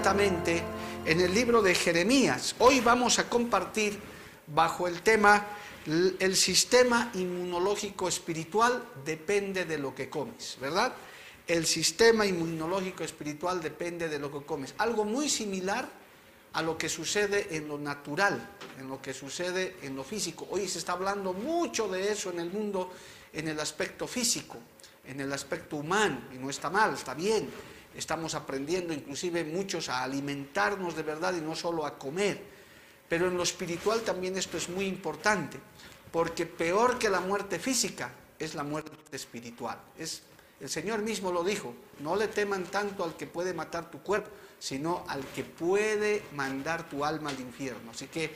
Inmediatamente en el libro de Jeremías. Hoy vamos a compartir bajo el tema el sistema inmunológico espiritual depende de lo que comes, ¿verdad? El sistema inmunológico espiritual depende de lo que comes. Algo muy similar a lo que sucede en lo natural, en lo que sucede en lo físico. Hoy se está hablando mucho de eso en el mundo, en el aspecto físico, en el aspecto humano, y no está mal, está bien estamos aprendiendo inclusive muchos a alimentarnos de verdad y no solo a comer. Pero en lo espiritual también esto es muy importante, porque peor que la muerte física es la muerte espiritual. Es, el Señor mismo lo dijo, no le teman tanto al que puede matar tu cuerpo, sino al que puede mandar tu alma al infierno. Así que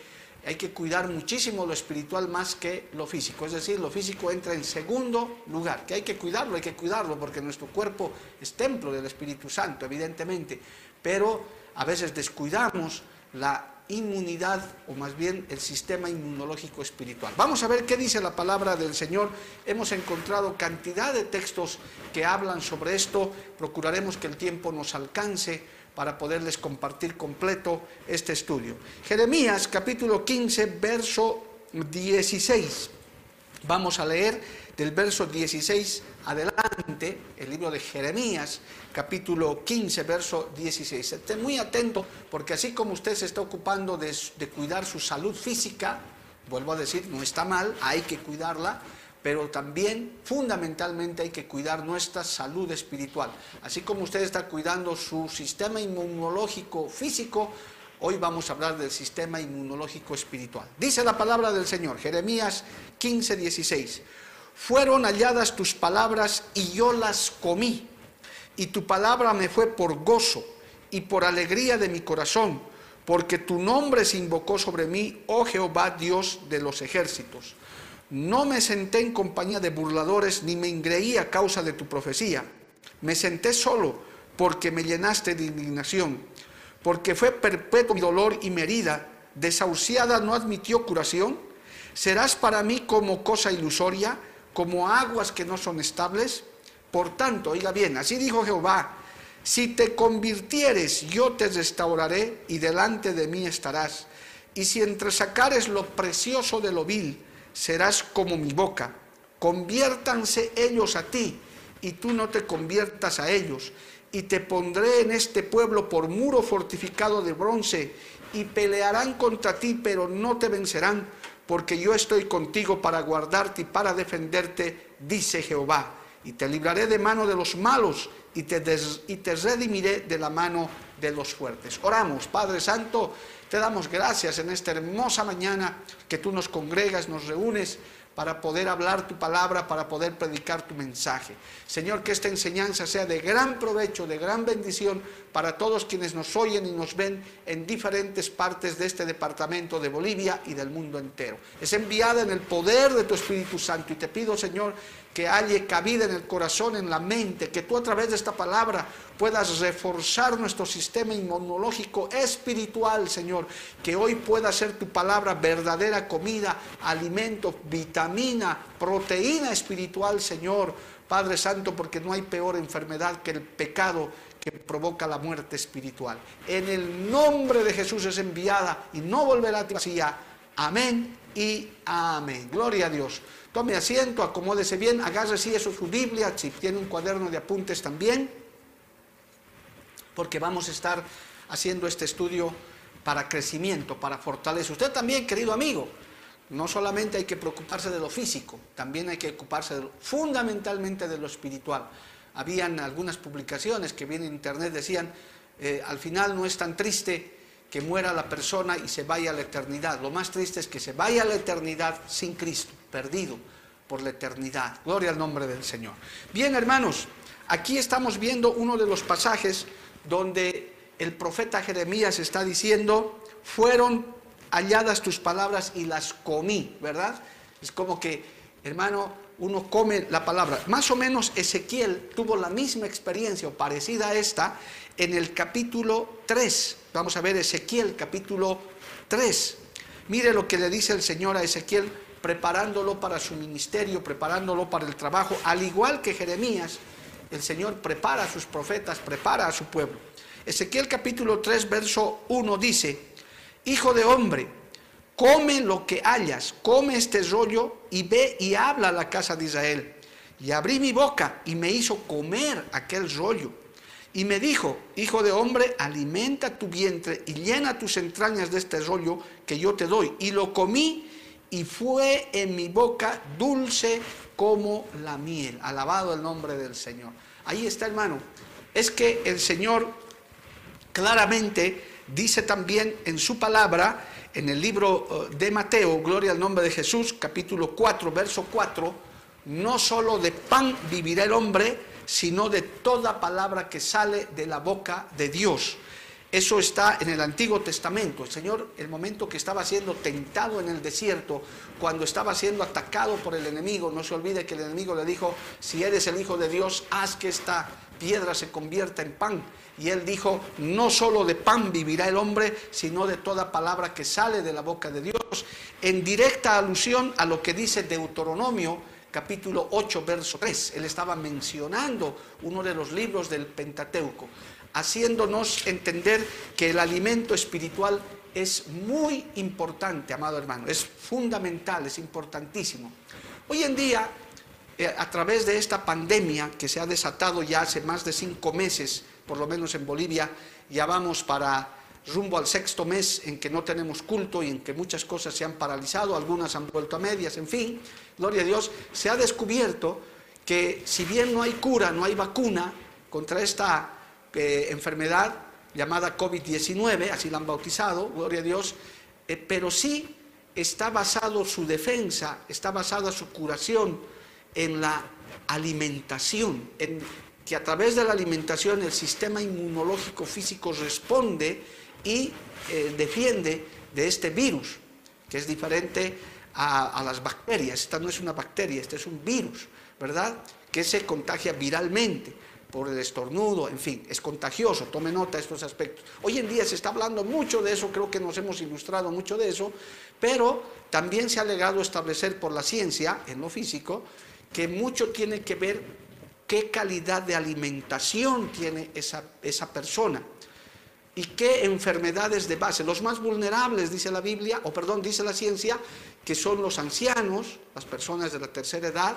hay que cuidar muchísimo lo espiritual más que lo físico. Es decir, lo físico entra en segundo lugar, que hay que cuidarlo, hay que cuidarlo, porque nuestro cuerpo es templo del Espíritu Santo, evidentemente, pero a veces descuidamos la inmunidad o más bien el sistema inmunológico espiritual. Vamos a ver qué dice la palabra del Señor. Hemos encontrado cantidad de textos que hablan sobre esto. Procuraremos que el tiempo nos alcance para poderles compartir completo este estudio. Jeremías capítulo 15, verso 16. Vamos a leer del verso 16 adelante el libro de Jeremías, capítulo 15, verso 16. Esté muy atento porque así como usted se está ocupando de, de cuidar su salud física, vuelvo a decir, no está mal, hay que cuidarla, pero también fundamentalmente hay que cuidar nuestra salud espiritual. Así como usted está cuidando su sistema inmunológico físico, hoy vamos a hablar del sistema inmunológico espiritual. Dice la palabra del Señor, Jeremías 15, 16. Fueron halladas tus palabras y yo las comí, y tu palabra me fue por gozo y por alegría de mi corazón, porque tu nombre se invocó sobre mí, oh Jehová Dios de los ejércitos. No me senté en compañía de burladores, ni me ingreí a causa de tu profecía. Me senté solo porque me llenaste de indignación, porque fue perpetuo mi dolor y mi herida, desahuciada no admitió curación. ¿Serás para mí como cosa ilusoria, como aguas que no son estables? Por tanto, oiga bien, así dijo Jehová, si te convirtieres, yo te restauraré y delante de mí estarás. Y si entresacares lo precioso de lo vil, serás como mi boca. Conviértanse ellos a ti y tú no te conviertas a ellos. Y te pondré en este pueblo por muro fortificado de bronce y pelearán contra ti, pero no te vencerán, porque yo estoy contigo para guardarte y para defenderte, dice Jehová. Y te libraré de mano de los malos y te, y te redimiré de la mano de los fuertes. Oramos, Padre Santo, te damos gracias en esta hermosa mañana que tú nos congregas, nos reúnes para poder hablar tu palabra, para poder predicar tu mensaje. Señor, que esta enseñanza sea de gran provecho, de gran bendición para todos quienes nos oyen y nos ven en diferentes partes de este departamento de Bolivia y del mundo entero. Es enviada en el poder de tu Espíritu Santo y te pido, Señor, que haya cabida en el corazón, en la mente, que tú a través de esta palabra puedas reforzar nuestro sistema inmunológico espiritual, Señor, que hoy pueda ser tu palabra verdadera comida, alimento, vitamina, proteína espiritual, Señor, Padre Santo, porque no hay peor enfermedad que el pecado que provoca la muerte espiritual. En el nombre de Jesús es enviada y no volverá a ti vacía. Amén y amén. Gloria a Dios. Tome asiento, acomódese bien, agarre si eso su Biblia, si tiene un cuaderno de apuntes también, porque vamos a estar haciendo este estudio para crecimiento, para fortaleza. Usted también, querido amigo, no solamente hay que preocuparse de lo físico, también hay que ocuparse fundamentalmente de lo espiritual. Habían algunas publicaciones que vienen en internet, decían, eh, al final no es tan triste que muera la persona y se vaya a la eternidad. Lo más triste es que se vaya a la eternidad sin Cristo, perdido por la eternidad. Gloria al nombre del Señor. Bien, hermanos, aquí estamos viendo uno de los pasajes donde el profeta Jeremías está diciendo, fueron halladas tus palabras y las comí, ¿verdad? Es como que, hermano, uno come la palabra. Más o menos Ezequiel tuvo la misma experiencia o parecida a esta en el capítulo 3. Vamos a ver Ezequiel capítulo 3. Mire lo que le dice el Señor a Ezequiel preparándolo para su ministerio, preparándolo para el trabajo, al igual que Jeremías, el Señor prepara a sus profetas, prepara a su pueblo. Ezequiel capítulo 3, verso 1 dice, Hijo de hombre, come lo que hayas, come este rollo y ve y habla a la casa de Israel. Y abrí mi boca y me hizo comer aquel rollo. Y me dijo, hijo de hombre, alimenta tu vientre y llena tus entrañas de este rollo que yo te doy. Y lo comí y fue en mi boca dulce como la miel. Alabado el nombre del Señor. Ahí está, hermano. Es que el Señor claramente dice también en su palabra, en el libro eh, de Mateo, Gloria al nombre de Jesús, capítulo 4, verso 4, no solo de pan vivirá el hombre, sino de toda palabra que sale de la boca de Dios. Eso está en el Antiguo Testamento. El Señor, el momento que estaba siendo tentado en el desierto, cuando estaba siendo atacado por el enemigo, no se olvide que el enemigo le dijo, si eres el Hijo de Dios, haz que esta piedra se convierta en pan. Y él dijo, no solo de pan vivirá el hombre, sino de toda palabra que sale de la boca de Dios, en directa alusión a lo que dice Deuteronomio capítulo 8, verso 3. Él estaba mencionando uno de los libros del Pentateuco haciéndonos entender que el alimento espiritual es muy importante, amado hermano, es fundamental, es importantísimo. Hoy en día, eh, a través de esta pandemia que se ha desatado ya hace más de cinco meses, por lo menos en Bolivia, ya vamos para rumbo al sexto mes en que no tenemos culto y en que muchas cosas se han paralizado, algunas han vuelto a medias, en fin, gloria a Dios, se ha descubierto que si bien no hay cura, no hay vacuna contra esta enfermedad llamada COVID-19, así la han bautizado, gloria a Dios, eh, pero sí está basado su defensa, está basada su curación en la alimentación, en que a través de la alimentación el sistema inmunológico físico responde y eh, defiende de este virus, que es diferente a, a, las bacterias. Esta no es una bacteria, este es un virus, ¿verdad? Que se contagia viralmente por el estornudo, en fin, es contagioso, tome nota de estos aspectos. Hoy en día se está hablando mucho de eso, creo que nos hemos ilustrado mucho de eso, pero también se ha llegado a establecer por la ciencia, en lo físico, que mucho tiene que ver qué calidad de alimentación tiene esa, esa persona y qué enfermedades de base. Los más vulnerables, dice la Biblia, o perdón, dice la ciencia, que son los ancianos, las personas de la tercera edad,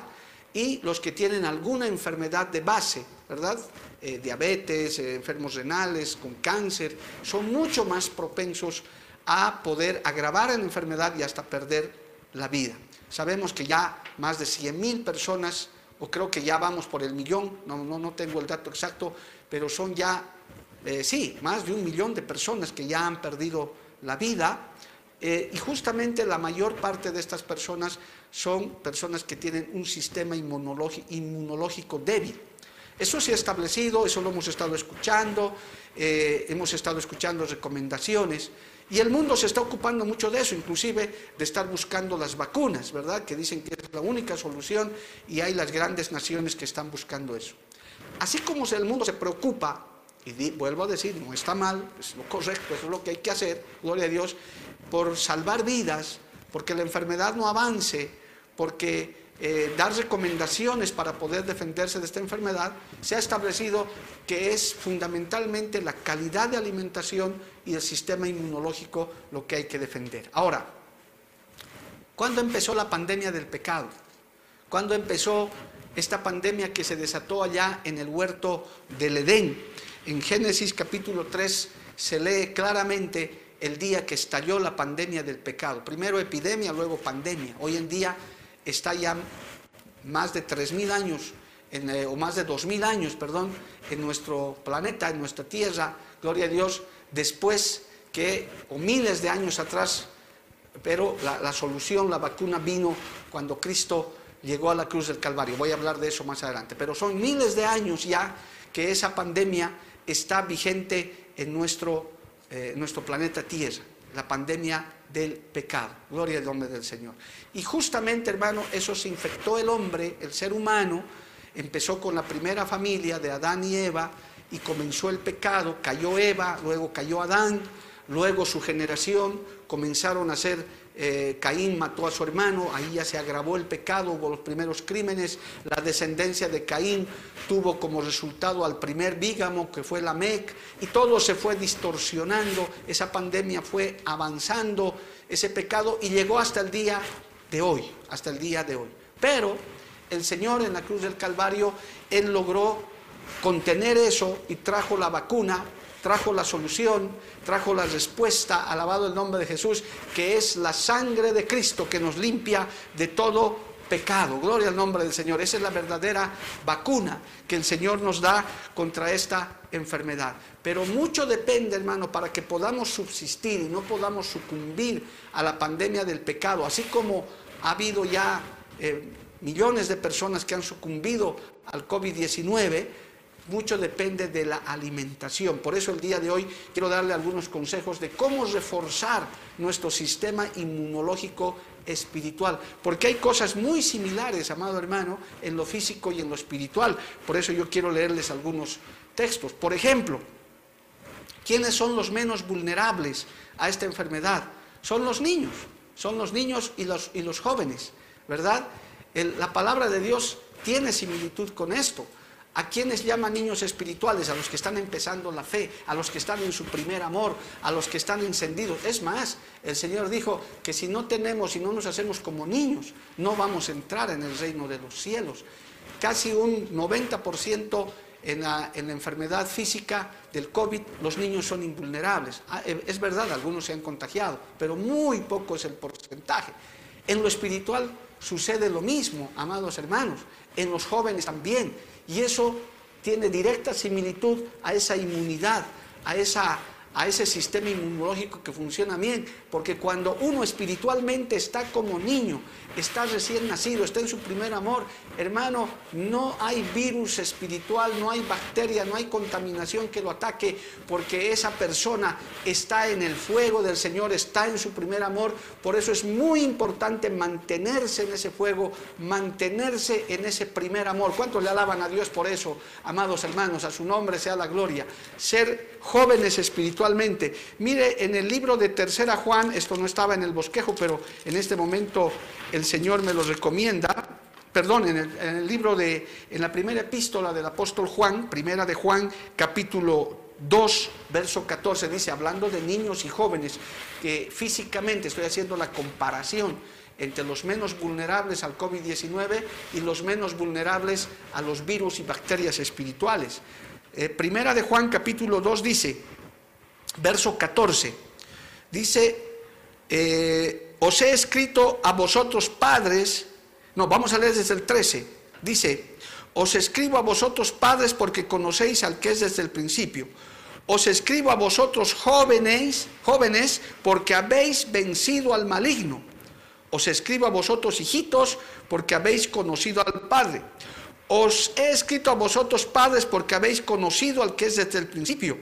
y los que tienen alguna enfermedad de base, ¿verdad? Eh, diabetes, eh, enfermos renales, con cáncer, son mucho más propensos a poder agravar la enfermedad y hasta perder la vida. Sabemos que ya más de 100.000 personas, o creo que ya vamos por el millón, no, no, no tengo el dato exacto, pero son ya, eh, sí, más de un millón de personas que ya han perdido la vida. Y justamente la mayor parte de estas personas son personas que tienen un sistema inmunológico, débil. Eso se ha establecido, eso lo hemos estado escuchando, eh, hemos estado escuchando recomendaciones y el mundo se está ocupando mucho de eso, inclusive de estar buscando las vacunas, ¿verdad? Que dicen que es la única solución y hay las grandes naciones que están buscando eso. Así como el mundo se preocupa, y vuelvo a decir, no está mal, es lo correcto, es lo que hay que hacer, gloria a Dios, por salvar vidas, porque la enfermedad no avance, porque eh, dar recomendaciones para poder defenderse de esta enfermedad, se ha establecido que es fundamentalmente la calidad de alimentación y el sistema inmunológico lo que hay que defender. Ahora, ¿cuándo empezó la pandemia del pecado? ¿Cuándo empezó esta pandemia que se desató allá en el huerto del Edén? En Génesis capítulo 3 se lee claramente el día que estalló la pandemia del pecado. Primero epidemia, luego pandemia. Hoy en día está ya más de 3.000 años, eh, o más de 2.000 años, perdón, en nuestro planeta, en nuestra tierra, gloria a Dios, después que, o miles de años atrás, pero la, la solución, la vacuna vino cuando Cristo llegó a la cruz del Calvario. Voy a hablar de eso más adelante. Pero son miles de años ya que esa pandemia está vigente en nuestro, eh, nuestro planeta Tierra, la pandemia del pecado. Gloria al nombre del Señor. Y justamente, hermano, eso se infectó el hombre, el ser humano, empezó con la primera familia de Adán y Eva y comenzó el pecado, cayó Eva, luego cayó Adán, luego su generación comenzaron a ser eh, Caín mató a su hermano, ahí ya se agravó el pecado, hubo los primeros crímenes, la descendencia de Caín tuvo como resultado al primer bígamo que fue la Mec, y todo se fue distorsionando, esa pandemia fue avanzando, ese pecado, y llegó hasta el día de hoy, hasta el día de hoy. Pero el Señor en la cruz del Calvario, Él logró contener eso y trajo la vacuna trajo la solución, trajo la respuesta, alabado el nombre de Jesús, que es la sangre de Cristo que nos limpia de todo pecado. Gloria al nombre del Señor. Esa es la verdadera vacuna que el Señor nos da contra esta enfermedad. Pero mucho depende, hermano, para que podamos subsistir y no podamos sucumbir a la pandemia del pecado, así como ha habido ya eh, millones de personas que han sucumbido al COVID-19 mucho depende de la alimentación. Por eso el día de hoy quiero darle algunos consejos de cómo reforzar nuestro sistema inmunológico espiritual, porque hay cosas muy similares, amado hermano, en lo físico y en lo espiritual. Por eso yo quiero leerles algunos textos. Por ejemplo, ¿quiénes son los menos vulnerables a esta enfermedad? Son los niños, son los niños y los, y los jóvenes, ¿verdad? la palabra de Dios tiene similitud con esto. ¿A quiénes llaman niños espirituales? A los que están empezando la fe, a los que están en su primer amor, a los que están encendidos. Es más, el Señor dijo que si no tenemos y no nos hacemos como niños, no vamos a entrar en el reino de los cielos. Casi un 90% en la, en la enfermedad física del COVID, los niños son invulnerables. Ah, eh, es verdad, algunos se han contagiado, pero muy poco es el porcentaje. En lo espiritual sucede lo mismo, amados hermanos, en los jóvenes también. Y eso tiene directa similitud a esa inmunidad, a, esa, a ese sistema inmunológico que funciona bien, porque cuando uno espiritualmente está como niño, está recién nacido, está en su primer amor, hermano, no hay virus espiritual, no hay bacteria, no hay contaminación que lo ataque, porque esa persona está en el fuego del Señor, está en su primer amor. Por eso es muy importante mantenerse en ese fuego, mantenerse en ese primer amor. ¿Cuántos le alaban a Dios por eso, amados hermanos? A su nombre sea la gloria. Ser jóvenes espiritualmente. Mire, en el libro de Tercera Juan, esto no estaba en el bosquejo, pero en este momento el Señor me lo recomienda, perdón, en el, libro de, en la primera epístola del apóstol Juan, primera de Juan, capítulo 2, verso 14, dice, hablando de niños y jóvenes, que físicamente estoy haciendo la comparación entre los menos vulnerables al COVID-19 y los menos vulnerables a los virus y bacterias espirituales. Eh, primera de Juan, capítulo 2, dice, verso 14, dice, eh, os he escrito a vosotros padres, no, vamos a leer desde el 13, dice, os escribo a vosotros padres porque conocéis al que es desde el principio. Os escribo a vosotros jóvenes, jóvenes porque habéis vencido al maligno. Os escribo a vosotros hijitos porque habéis conocido al Padre. Os he escrito a vosotros padres porque habéis conocido al que es desde el principio.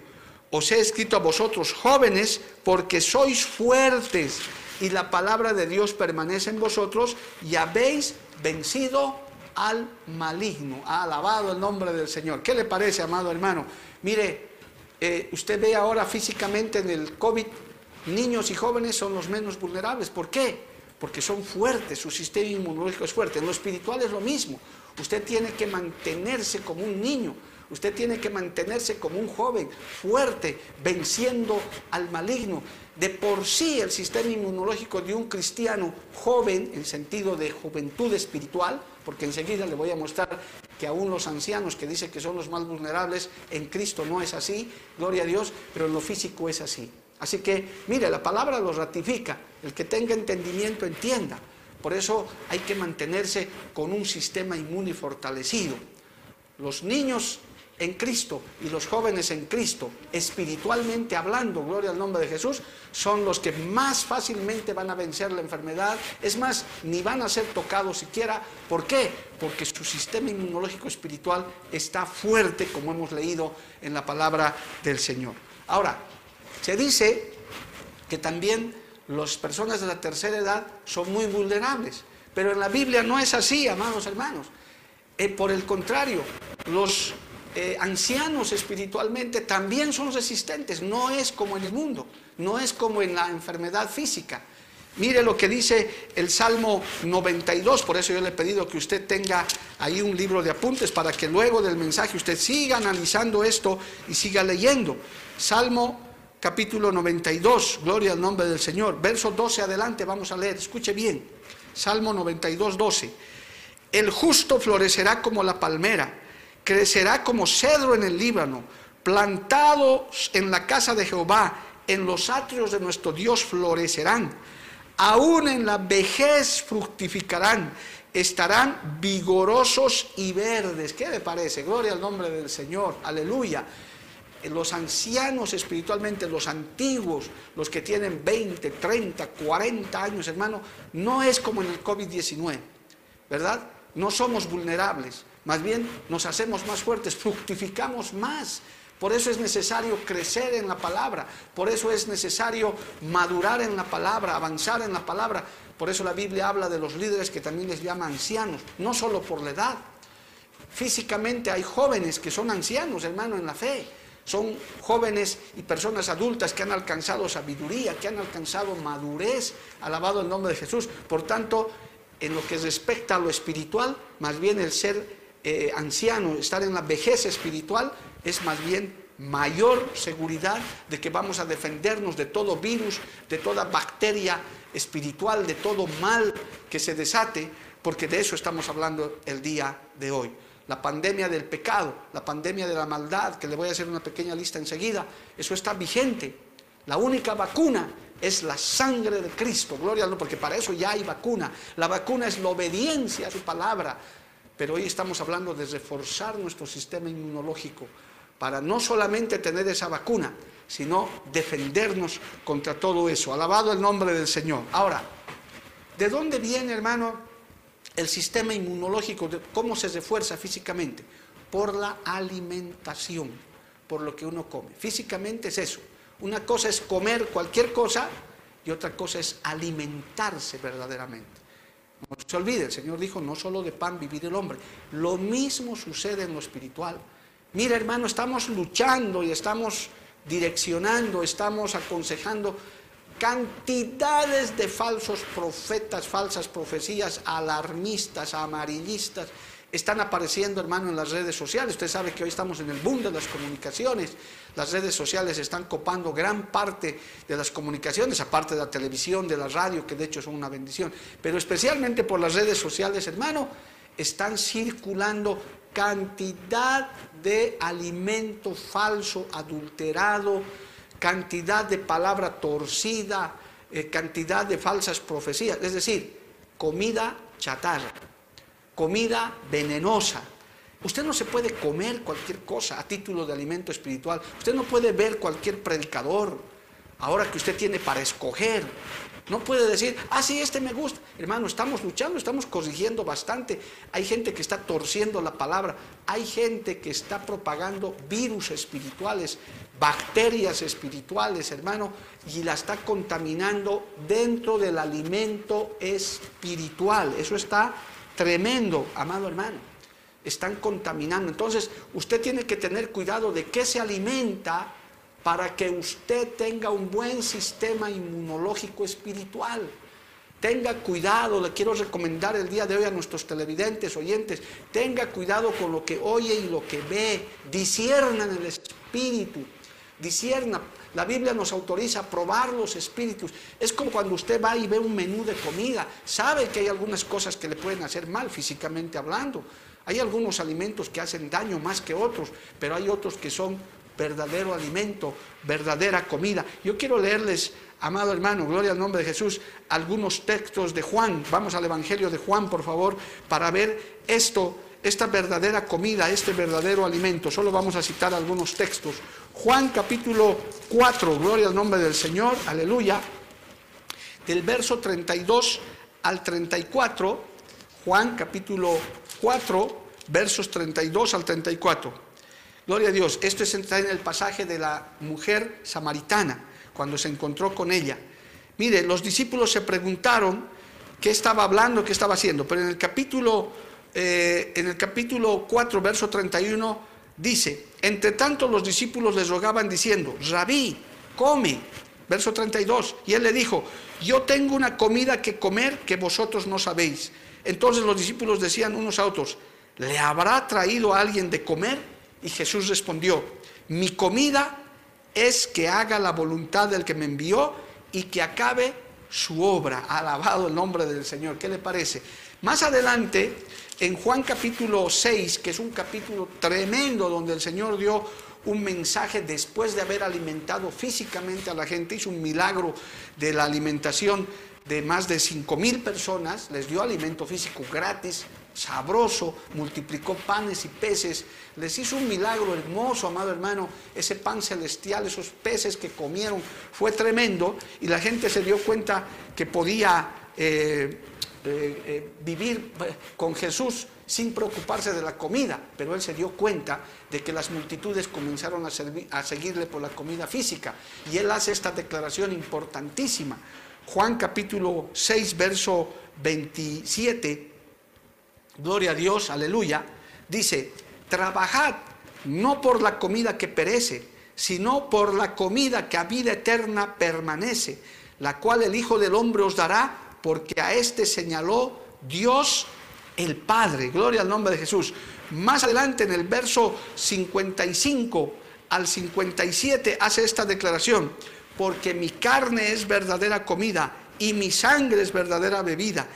Os he escrito a vosotros jóvenes porque sois fuertes y la palabra de Dios permanece en vosotros y habéis vencido al maligno. Ha alabado el nombre del Señor. ¿Qué le parece, amado hermano? Mire, eh, usted ve ahora físicamente en el COVID, niños y jóvenes son los menos vulnerables. ¿Por qué? Porque son fuertes, su sistema inmunológico es fuerte. En lo espiritual es lo mismo. Usted tiene que mantenerse como un niño. Usted tiene que mantenerse como un joven fuerte, venciendo al maligno. De por sí el sistema inmunológico de un cristiano joven, en sentido de juventud espiritual, porque enseguida le voy a mostrar que aún los ancianos que dicen que son los más vulnerables, en Cristo no es así, gloria a Dios, pero en lo físico es así. Así que, mire, la palabra lo ratifica, el que tenga entendimiento entienda. Por eso hay que mantenerse con un sistema inmune fortalecido. Los niños en Cristo y los jóvenes en Cristo, espiritualmente hablando, gloria al nombre de Jesús, son los que más fácilmente van a vencer la enfermedad. Es más, ni van a ser tocados siquiera. ¿Por qué? Porque su sistema inmunológico espiritual está fuerte, como hemos leído en la palabra del Señor. Ahora, se dice que también las personas de la tercera edad son muy vulnerables, pero en la Biblia no es así, amados hermanos. Eh, por el contrario, los eh, ancianos espiritualmente también son resistentes, no es como en el mundo, no es como en la enfermedad física. Mire lo que dice el Salmo 92, por eso yo le he pedido que usted tenga ahí un libro de apuntes para que luego del mensaje usted siga analizando esto y siga leyendo. Salmo capítulo 92, gloria al nombre del Señor, verso 12 adelante vamos a leer, escuche bien, Salmo 92, 12. El justo florecerá como la palmera crecerá como cedro en el Líbano, plantados en la casa de Jehová, en los atrios de nuestro Dios florecerán, aún en la vejez fructificarán, estarán vigorosos y verdes. ¿Qué le parece? Gloria al nombre del Señor, aleluya. Los ancianos espiritualmente, los antiguos, los que tienen 20, 30, 40 años, hermano, no es como en el COVID-19, ¿verdad? No somos vulnerables más bien nos hacemos más fuertes, fructificamos más. Por eso es necesario crecer en la palabra, por eso es necesario madurar en la palabra, avanzar en la palabra. Por eso la Biblia habla de los líderes que también les llama ancianos, no solo por la edad. Físicamente hay jóvenes que son ancianos, hermano, en la fe. Son jóvenes y personas adultas que han alcanzado sabiduría, que han alcanzado madurez, alabado el nombre de Jesús. Por tanto, en lo que respecta a lo espiritual, más bien el ser eh, anciano, estar en la vejez espiritual, es más bien mayor seguridad de que vamos a defendernos de todo virus, de toda bacteria espiritual, de todo mal que se desate, porque de eso estamos hablando el día de hoy. La pandemia del pecado, la pandemia de la maldad, que le voy a hacer una pequeña lista enseguida, eso está vigente. La única vacuna es la sangre de Cristo, gloria a Dios, porque para eso ya hay vacuna. La vacuna es la obediencia a su palabra, pero hoy estamos hablando de reforzar nuestro sistema inmunológico para no solamente tener esa vacuna, sino defendernos contra todo eso. Alabado el nombre del Señor. Ahora, ¿de dónde viene, hermano, el sistema inmunológico? ¿Cómo se refuerza físicamente? Por la alimentación, por lo que uno come. Físicamente es eso. Una cosa es comer cualquier cosa y otra cosa es alimentarse verdaderamente. No se olvide, el Señor dijo, no solo de pan vivir el hombre. Lo mismo sucede en lo espiritual. Mira, hermano, estamos luchando y estamos direccionando, estamos aconsejando cantidades de falsos profetas, falsas profecías, alarmistas, amarillistas, están apareciendo, hermano, en las redes sociales. Usted sabe que hoy estamos en el boom de las comunicaciones. Las redes sociales están copando gran parte de las comunicaciones, aparte de la televisión, de la radio, que de hecho son una bendición. Pero especialmente por las redes sociales, hermano, están circulando cantidad de alimento falso, adulterado, cantidad de palabra torcida, eh, cantidad de falsas profecías. Es decir, comida chatarra comida venenosa. Usted no se puede comer cualquier cosa a título de alimento espiritual. Usted no puede ver cualquier predicador ahora que usted tiene para escoger. No puede decir, ah, sí, este me gusta. Hermano, estamos luchando, estamos corrigiendo bastante. Hay gente que está torciendo la palabra. Hay gente que está propagando virus espirituales, bacterias espirituales, hermano, y la está contaminando dentro del alimento espiritual. Eso está tremendo, amado hermano. Están contaminando. Entonces, usted tiene que tener cuidado de qué se alimenta para que usted tenga un buen sistema inmunológico espiritual. Tenga cuidado, le quiero recomendar el día de hoy a nuestros televidentes, oyentes, tenga cuidado con lo que oye y lo que ve, disierna en el espíritu, disierna. La Biblia nos autoriza a probar los espíritus. Es como cuando usted va y ve un menú de comida. Sabe que hay algunas cosas que le pueden hacer mal físicamente hablando. Hay algunos alimentos que hacen daño más que otros, pero hay otros que son verdadero alimento, verdadera comida. Yo quiero leerles, amado hermano, gloria al nombre de Jesús, algunos textos de Juan. Vamos al Evangelio de Juan, por favor, para ver esto esta verdadera comida, este verdadero alimento. Solo vamos a citar algunos textos. Juan capítulo 4, gloria al nombre del Señor, aleluya. Del verso 32 al 34, Juan capítulo 4, versos 32 al 34. Gloria a Dios. Esto está en el pasaje de la mujer samaritana, cuando se encontró con ella. Mire, los discípulos se preguntaron qué estaba hablando, qué estaba haciendo, pero en el capítulo eh, en el capítulo 4, verso 31, dice, entre tanto los discípulos les rogaban diciendo, rabí, come, verso 32, y él le dijo, yo tengo una comida que comer que vosotros no sabéis. Entonces los discípulos decían unos a otros, ¿le habrá traído a alguien de comer? Y Jesús respondió, mi comida es que haga la voluntad del que me envió y que acabe su obra. Alabado el nombre del Señor. ¿Qué le parece? Más adelante, en Juan capítulo 6, que es un capítulo tremendo donde el Señor dio un mensaje después de haber alimentado físicamente a la gente, hizo un milagro de la alimentación de más de 5 mil personas, les dio alimento físico gratis, sabroso, multiplicó panes y peces, les hizo un milagro hermoso, amado hermano, ese pan celestial, esos peces que comieron, fue tremendo y la gente se dio cuenta que podía... Eh, eh, eh, vivir con Jesús sin preocuparse de la comida, pero él se dio cuenta de que las multitudes comenzaron a, a seguirle por la comida física. Y él hace esta declaración importantísima. Juan capítulo 6, verso 27, gloria a Dios, aleluya, dice, trabajad no por la comida que perece, sino por la comida que a vida eterna permanece, la cual el Hijo del Hombre os dará porque a este señaló Dios el Padre. Gloria al nombre de Jesús. Más adelante en el verso 55 al 57 hace esta declaración, porque mi carne es verdadera comida y mi sangre es verdadera bebida.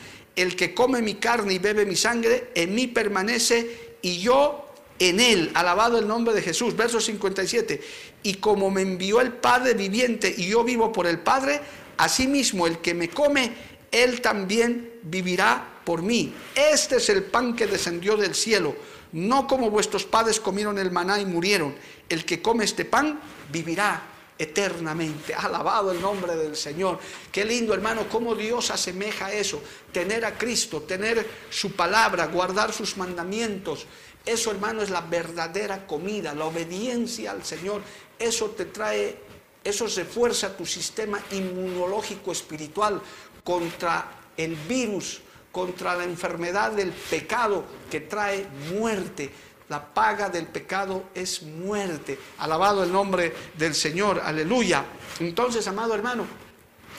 El que come mi carne y bebe mi sangre, en mí permanece y yo en él. Alabado el nombre de Jesús. Verso 57. Y como me envió el Padre viviente y yo vivo por el Padre, asimismo el que me come él también vivirá por mí. Este es el pan que descendió del cielo, no como vuestros padres comieron el maná y murieron. El que come este pan vivirá eternamente. Alabado el nombre del Señor. Qué lindo, hermano, cómo Dios asemeja eso. Tener a Cristo, tener su palabra, guardar sus mandamientos. Eso, hermano, es la verdadera comida, la obediencia al Señor. Eso te trae, eso refuerza tu sistema inmunológico espiritual contra el virus, contra la enfermedad del pecado que trae muerte. La paga del pecado es muerte. Alabado el nombre del Señor, aleluya. Entonces, amado hermano,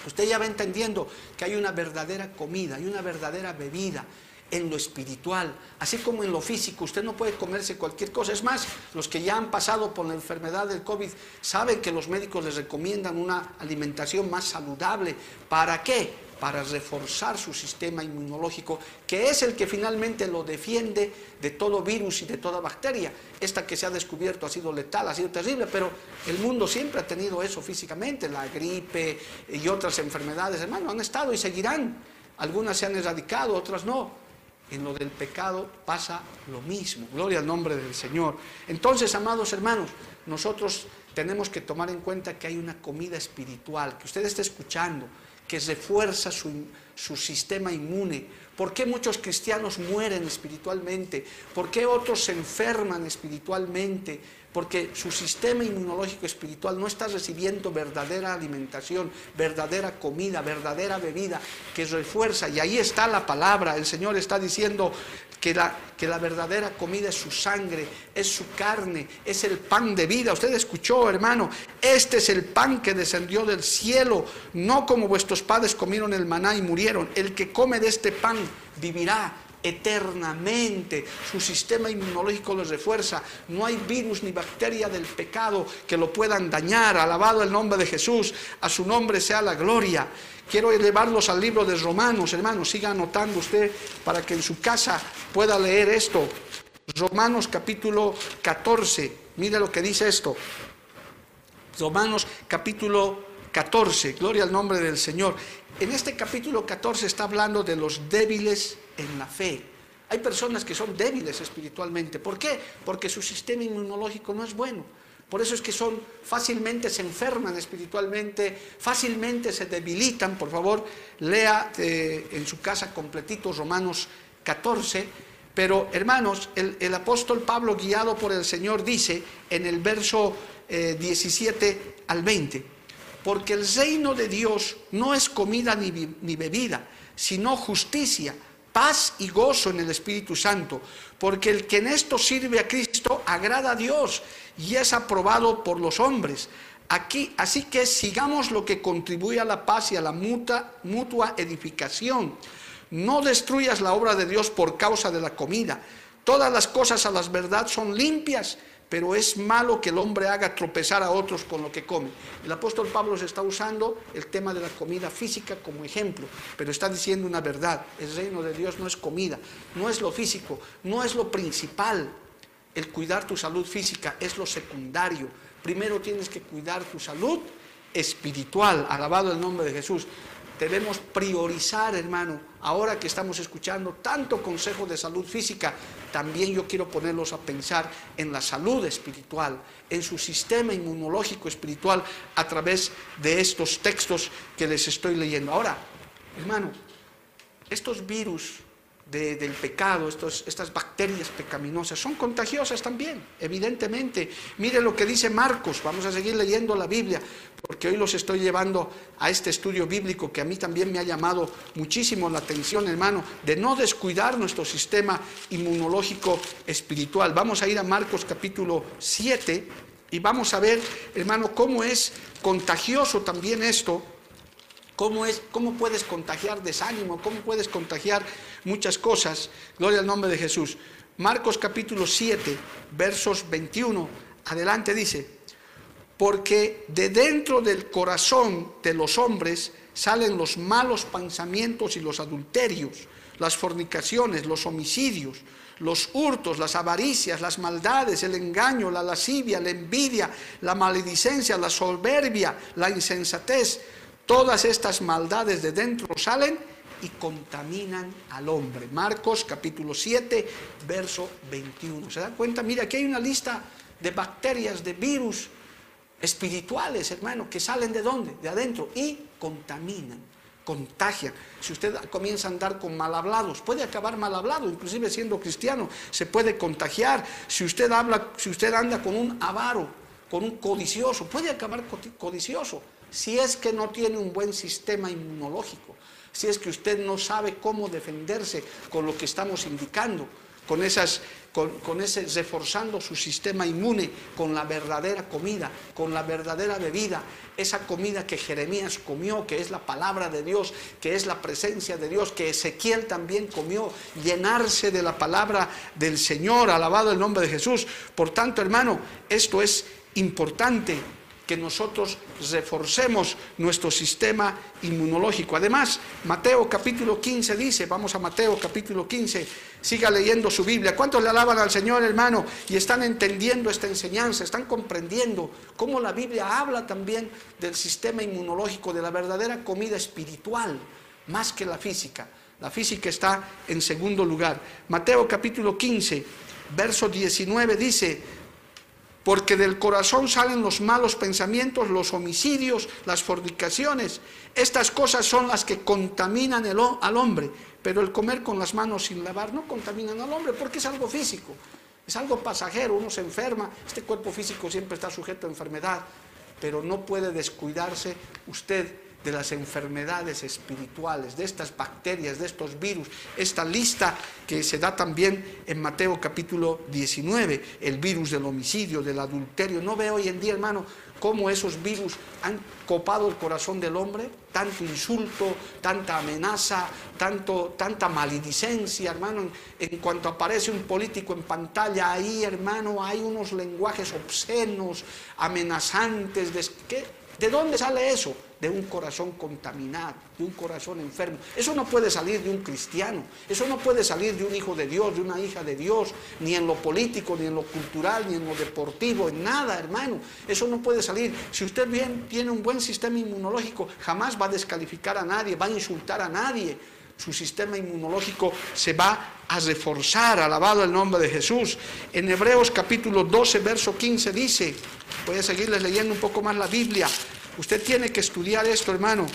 usted ya va entendiendo que hay una verdadera comida, hay una verdadera bebida en lo espiritual, así como en lo físico. Usted no puede comerse cualquier cosa. Es más, los que ya han pasado por la enfermedad del COVID saben que los médicos les recomiendan una alimentación más saludable. ¿Para qué? Para reforzar su sistema inmunológico, que es el que finalmente lo defiende de todo virus y de toda bacteria. Esta que se ha descubierto ha sido letal, ha sido terrible, pero el mundo siempre ha tenido eso físicamente, la gripe y otras enfermedades, hermano, han estado y seguirán. Algunas se han erradicado, otras no. En lo del pecado pasa lo mismo. Gloria al nombre del Señor. Entonces, amados hermanos, nosotros tenemos que tomar en cuenta que hay una comida espiritual, que usted esté escuchando, que refuerza su, su sistema inmune. ¿Por qué muchos cristianos mueren espiritualmente? ¿Por qué otros se enferman espiritualmente? Porque su sistema inmunológico espiritual no está recibiendo verdadera alimentación, verdadera comida, verdadera bebida que refuerza. Y ahí está la palabra. El Señor está diciendo, que la, que la verdadera comida es su sangre, es su carne, es el pan de vida. Usted escuchó, hermano, este es el pan que descendió del cielo, no como vuestros padres comieron el maná y murieron. El que come de este pan vivirá eternamente. Su sistema inmunológico lo refuerza. No hay virus ni bacteria del pecado que lo puedan dañar. Alabado el nombre de Jesús. A su nombre sea la gloria. Quiero llevarlos al libro de Romanos, hermanos. Siga anotando usted para que en su casa pueda leer esto. Romanos capítulo 14. Mire lo que dice esto. Romanos capítulo 14. Gloria al nombre del Señor. En este capítulo 14 está hablando de los débiles en la fe. Hay personas que son débiles espiritualmente. ¿Por qué? Porque su sistema inmunológico no es bueno. Por eso es que son fácilmente se enferman espiritualmente, fácilmente se debilitan. Por favor, lea eh, en su casa completito Romanos 14. Pero hermanos, el, apóstol Pablo, guiado por el Señor, dice en el verso 17 eh, al 20, porque el reino de Dios no es comida ni bebida, sino justicia paz y gozo en el Espíritu Santo, porque el que en esto sirve a Cristo agrada a Dios y es aprobado por los hombres. Aquí, así que sigamos lo que contribuye a la paz y a la mutua, mutua edificación. No destruyas la obra de Dios por causa de la comida. Todas las cosas a las verdad son limpias, pero es malo que el hombre haga tropezar a otros con lo que come. El apóstol Pablo se está usando el tema de la comida física como ejemplo, pero está diciendo una verdad. El reino de Dios no es comida, no es lo físico, no es lo principal. El cuidar tu salud física es lo secundario. Primero tienes que cuidar tu salud espiritual, alabado el nombre de Jesús. Debemos priorizar, hermano, ahora que estamos escuchando tanto consejo de salud física, también yo quiero ponerlos a pensar en la salud espiritual, en su sistema inmunológico espiritual a través de estos textos que les estoy leyendo. Ahora, hermano, estos virus del pecado, estas bacterias pecaminosas, son contagiosas también, evidentemente. Mire lo que dice Marcos, vamos a seguir leyendo la Biblia, porque hoy los estoy llevando a este estudio bíblico que a mí también me ha llamado muchísimo la atención, hermano, de no descuidar nuestro sistema inmunológico espiritual. Vamos a ir a Marcos capítulo 7 y vamos a ver, hermano, cómo es contagioso también esto ¿Cómo, es, ¿Cómo puedes contagiar desánimo? ¿Cómo puedes contagiar muchas cosas? Gloria al nombre de Jesús. Marcos capítulo 7, versos 21, adelante dice, porque de dentro del corazón de los hombres salen los malos pensamientos y los adulterios, las fornicaciones, los homicidios, los hurtos, las avaricias, las maldades, el engaño, la lascivia, la envidia, la maledicencia, la soberbia, la insensatez Todas estas maldades de dentro salen y contaminan al hombre. Marcos capítulo 7, verso 21. ¿Se dan cuenta? Mira, aquí hay una lista de bacterias, de virus espirituales, hermano, que salen de dónde? De adentro y contaminan, contagian. Si usted comienza a andar con mal hablados, puede acabar mal hablado, inclusive siendo cristiano, se puede contagiar. Si usted habla, si usted anda con un avaro, con un codicioso, puede acabar codicioso si es que no tiene un buen sistema inmunológico, si es que usted no sabe cómo defenderse con lo que estamos indicando, con, esas, con, ese reforzando su sistema inmune con la verdadera comida, con la verdadera bebida, esa comida que Jeremías comió, que es la palabra de Dios, que es la presencia de Dios, que Ezequiel también comió, llenarse de la palabra del Señor, alabado el nombre de Jesús. Por tanto, hermano, esto es importante que nosotros reforcemos nuestro sistema inmunológico. Además, Mateo capítulo 15 dice, vamos a Mateo capítulo 15, siga leyendo su Biblia. ¿Cuántos le alaban al Señor, hermano? Y están entendiendo esta enseñanza, están comprendiendo cómo la Biblia habla también del sistema inmunológico, de la verdadera comida espiritual, más que la física. La física está en segundo lugar. Mateo capítulo 15, verso 19 dice, porque del corazón salen los malos pensamientos, los homicidios, las fornicaciones. Estas cosas son las que contaminan al hombre, pero el comer con las manos sin lavar no contaminan al hombre porque es algo físico, es algo pasajero, uno se enferma, este cuerpo físico siempre está sujeto a enfermedad, pero no puede descuidarse usted de las enfermedades espirituales, de estas bacterias, de estos virus. Esta lista que se da también en Mateo capítulo 19, el virus del homicidio, del adulterio. ¿No ve hoy en día, hermano, cómo esos virus han copado el corazón del hombre? Tanto insulto, tanta amenaza, tanto, tanta maledicencia, hermano. En, cuanto aparece un político en pantalla, ahí, hermano, hay unos lenguajes obscenos, amenazantes. De, ¿De dónde sale eso? De un corazón contaminado, de un corazón enfermo. Eso no puede salir de un cristiano, eso no puede salir de un hijo de Dios, de una hija de Dios, ni en lo político, ni en lo cultural, ni en lo deportivo, en nada, hermano. Eso no puede salir. Si usted bien tiene un buen sistema inmunológico, jamás va a descalificar a nadie, va a insultar a nadie. su sistema inmunológico se va a reforzar, alabado el nombre de Jesús. En Hebreos capítulo 12, verso 15 dice, voy a seguirles leyendo un poco más la Biblia, usted tiene que estudiar esto, hermano,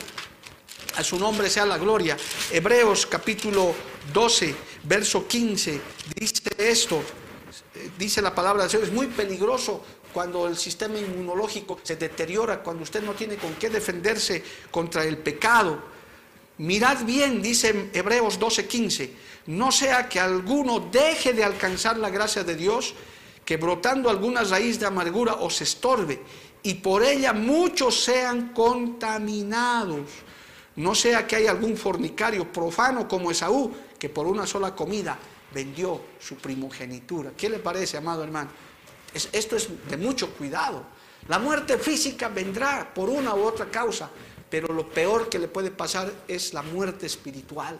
a su nombre sea la gloria. Hebreos capítulo 12, verso 15, dice esto, dice la palabra del Señor, es muy peligroso cuando el sistema inmunológico se deteriora, cuando usted no tiene con qué defenderse contra el pecado. Mirad bien, dice Hebreos 12:15, no sea que alguno deje de alcanzar la gracia de Dios, que brotando alguna raíz de amargura os estorbe y por ella muchos sean contaminados. No sea que haya algún fornicario profano como Esaú, que por una sola comida vendió su primogenitura. ¿Qué le parece, amado hermano? esto es de mucho cuidado. La muerte física vendrá por una u otra causa, pero lo peor que le puede pasar es la muerte espiritual.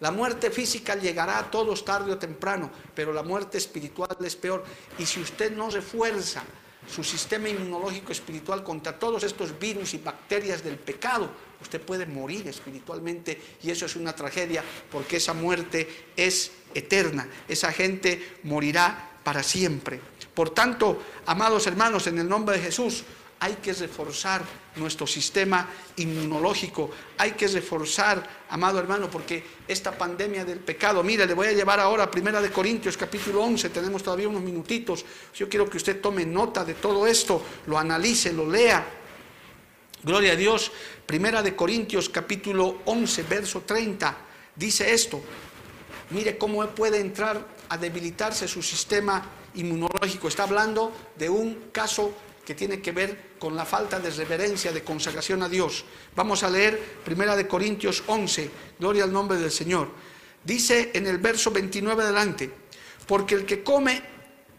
La muerte física llegará a todos tarde o temprano, pero la muerte espiritual es peor. Y si usted no refuerza su sistema inmunológico espiritual contra todos estos virus y bacterias del pecado, usted puede morir espiritualmente y eso es una tragedia porque esa muerte es eterna. Esa gente morirá para siempre. Por tanto, amados hermanos, en el nombre de Jesús, hay que reforzar nuestro sistema inmunológico, hay que reforzar, amado hermano, porque esta pandemia del pecado, mire, le voy a llevar ahora a Primera de Corintios capítulo 11, tenemos todavía unos minutitos, yo quiero que usted tome nota de todo esto, lo analice, lo lea. Gloria a Dios, Primera de Corintios capítulo 11, verso 30, dice esto, mire cómo puede entrar a debilitarse su sistema inmunológico, está hablando de un caso que tiene que ver con la falta de reverencia, de consagración a Dios. Vamos a leer Primera de Corintios 11, gloria al nombre del Señor. Dice en el verso 29 adelante, porque el que come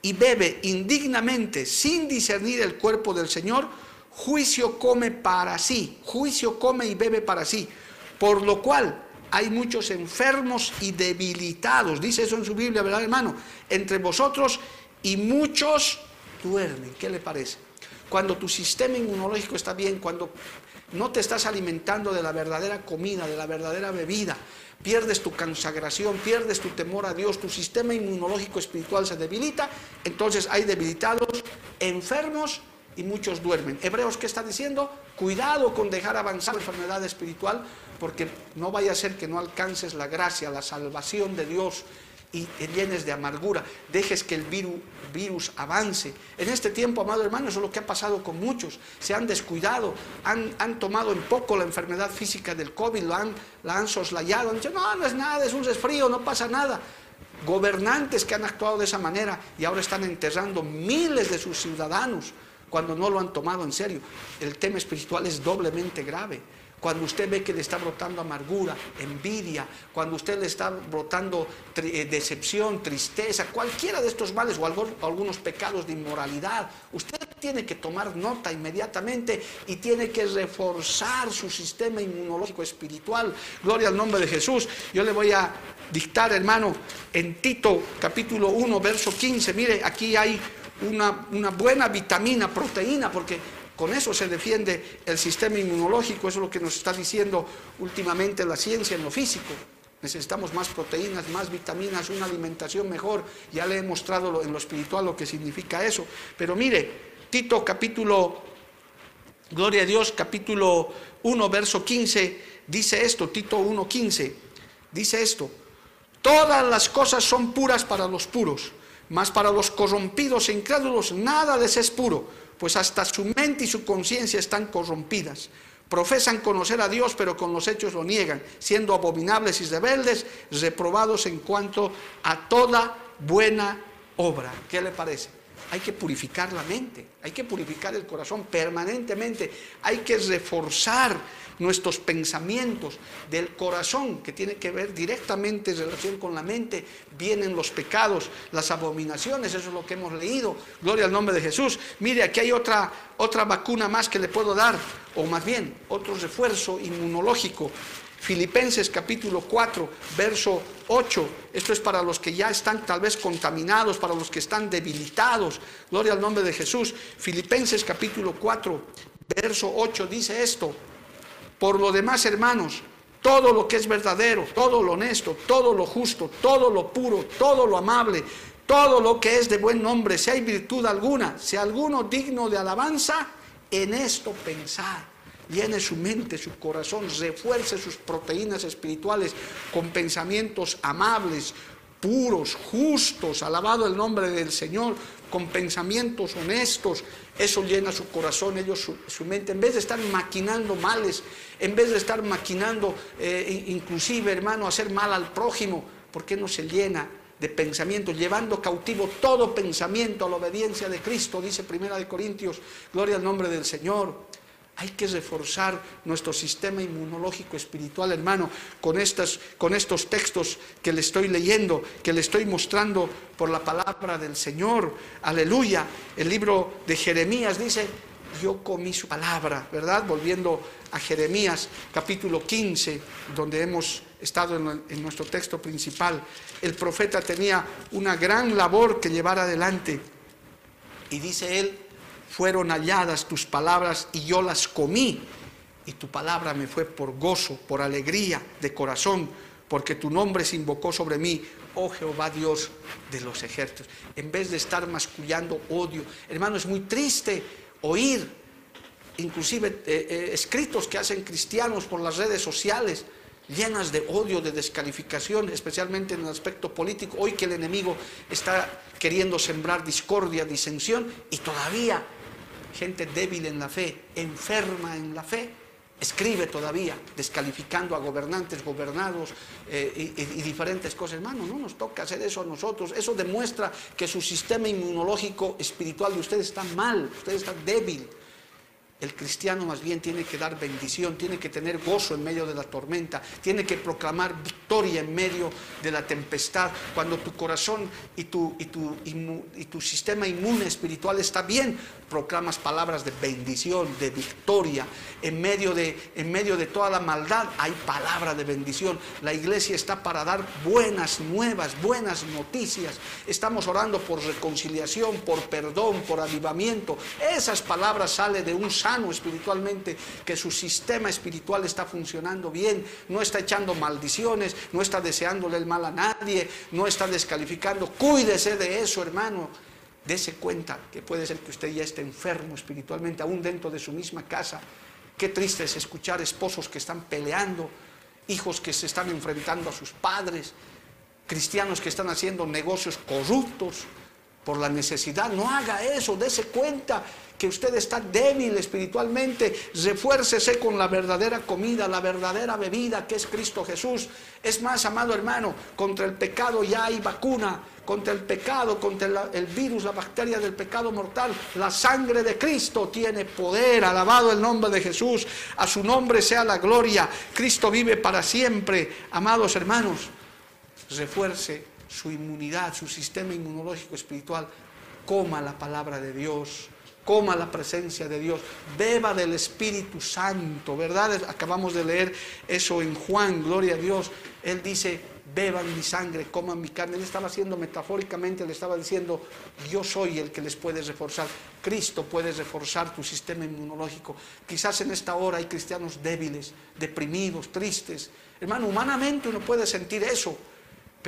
y bebe indignamente sin discernir el cuerpo del Señor, juicio come para sí, juicio come y bebe para sí, por lo cual hay muchos enfermos y debilitados, dice eso en su Biblia, ¿verdad hermano? Entre vosotros y muchos duermen, ¿qué le parece? Cuando tu sistema inmunológico está bien, cuando no te estás alimentando de la verdadera comida, de la verdadera bebida, pierdes tu consagración, pierdes tu temor a Dios, tu sistema inmunológico espiritual se debilita, entonces hay debilitados, enfermos y muchos duermen. Hebreos, ¿qué está diciendo? Cuidado con dejar avanzar la enfermedad espiritual, porque no vaya a ser que no alcances la gracia, la salvación de Dios y te llenes de amargura, dejes que el virus, avance. En este tiempo, amado hermano, eso es lo que ha pasado con muchos. Se han descuidado, han, tomado en poco la enfermedad física del COVID, lo han, la han soslayado, han dicho, no, no es nada, es un resfrío, no pasa nada. Gobernantes que han actuado de esa manera y ahora están enterrando miles de sus ciudadanos cuando no lo han tomado en serio. El tema espiritual es doblemente grave. Cuando usted ve que le está brotando amargura, envidia, cuando usted le está brotando eh, decepción, tristeza, cualquiera de estos males o algunos pecados de inmoralidad, usted tiene que tomar nota inmediatamente y tiene que reforzar su sistema inmunológico espiritual. Gloria al nombre de Jesús. Yo le voy a dictar, hermano, en Tito capítulo 1, verso 15. Mire, aquí hay una, una buena vitamina, proteína, porque con eso se defiende el sistema inmunológico, eso es lo que nos está diciendo últimamente la ciencia en lo físico. Necesitamos más proteínas, más vitaminas, una alimentación mejor. Ya le he mostrado en lo espiritual lo que significa eso. Pero mire, Tito capítulo, Gloria a Dios, capítulo 1, verso 15, dice esto, Tito 1, 15, dice esto, todas las cosas son puras para los puros, mas para los corrompidos e incrédulos nada les es puro pues hasta su mente y su conciencia están corrompidas. Profesan conocer a Dios, pero con los hechos lo niegan, siendo abominables y rebeldes, reprobados en cuanto a toda buena obra. ¿Qué le parece? Hay que purificar la mente, hay que purificar el corazón permanentemente, hay que reforzar nuestros pensamientos del corazón, que tiene que ver directamente en relación con la mente, vienen los pecados, las abominaciones, eso es lo que hemos leído. Gloria al nombre de Jesús. Mire, aquí hay otra, otra vacuna más que le puedo dar, o más bien, otro refuerzo inmunológico. Filipenses capítulo 4, verso 8. Esto es para los que ya están tal vez contaminados, para los que están debilitados. Gloria al nombre de Jesús. Filipenses capítulo 4, verso 8 dice esto. Por lo demás, hermanos, todo lo que es verdadero, todo lo honesto, todo lo justo, todo lo puro, todo lo amable, todo lo que es de buen nombre, si hay virtud alguna, si alguno digno de alabanza, en esto pensar llene su mente, su corazón, refuerce sus proteínas espirituales con pensamientos amables, puros, justos, alabado el nombre del Señor, con pensamientos honestos. Eso llena su corazón, ellos su, mente. En vez de estar maquinando males, en vez de estar maquinando, eh, inclusive, hermano, hacer mal al prójimo, ¿por qué no se llena de pensamientos, llevando cautivo todo pensamiento a la obediencia de Cristo, dice Primera de Corintios, gloria al nombre del Señor. Hay que reforzar nuestro sistema inmunológico espiritual, hermano, con, estas, con estos textos que le estoy leyendo, que le estoy mostrando por la palabra del Señor. Aleluya. El libro de Jeremías dice, yo comí su palabra, ¿verdad? Volviendo a Jeremías capítulo 15, donde hemos estado en, en, nuestro texto principal. El profeta tenía una gran labor que llevar adelante. Y dice él, fueron halladas tus palabras y yo las comí. Y tu palabra me fue por gozo, por alegría de corazón, porque tu nombre se invocó sobre mí, oh Jehová Dios de los ejércitos. En vez de estar mascullando odio, hermano, es muy triste oír inclusive eh, eh, escritos que hacen cristianos por las redes sociales llenas de odio, de descalificación, especialmente en el aspecto político, hoy que el enemigo está queriendo sembrar discordia, disensión, y todavía gente débil en la fe, enferma en la fe, escribe todavía, descalificando a gobernantes, gobernados eh, y, diferentes cosas. Hermano, no nos toca hacer eso a nosotros. Eso demuestra que su sistema inmunológico espiritual de ustedes está mal, ustedes están débil. El cristiano más bien tiene que dar bendición, tiene que tener gozo en medio de la tormenta, tiene que proclamar victoria en medio de la tempestad. Cuando tu corazón y tu, y tu, y tu sistema inmune espiritual está bien, proclamas palabras de bendición, de victoria. En medio de, en medio de toda la maldad hay palabra de bendición. La iglesia está para dar buenas nuevas, buenas noticias. Estamos orando por reconciliación, por perdón, por avivamiento. Esas palabras salen de un sano espiritualmente, que su sistema espiritual está funcionando bien, no está echando maldiciones, no está deseándole el mal a nadie, no está descalificando. Cuídese de eso, hermano. Dese cuenta que puede ser que usted ya esté enfermo espiritualmente, aún dentro de su misma casa. Qué triste es escuchar esposos que están peleando, hijos que se están enfrentando a sus padres, cristianos que están haciendo negocios corruptos por la necesidad. No haga eso, dese cuenta que usted está débil espiritualmente, refuércese con la verdadera comida, la verdadera bebida que es Cristo Jesús. Es más, amado hermano, contra el pecado ya hay vacuna, contra el pecado, contra el virus, la bacteria del pecado mortal. La sangre de Cristo tiene poder, alabado el nombre de Jesús, a su nombre sea la gloria. Cristo vive para siempre, amados hermanos. Refuerce su inmunidad, su sistema inmunológico espiritual. Coma la palabra de Dios coma la presencia de Dios, beba del Espíritu Santo, ¿verdad? Acabamos de leer eso en Juan, gloria a Dios. Él dice, beban mi sangre, coman mi carne. Él estaba haciendo metafóricamente, le estaba diciendo, yo soy el que les puede reforzar. Cristo puede reforzar tu sistema inmunológico. Quizás en esta hora hay cristianos débiles, deprimidos, tristes. Hermano, humanamente uno puede sentir eso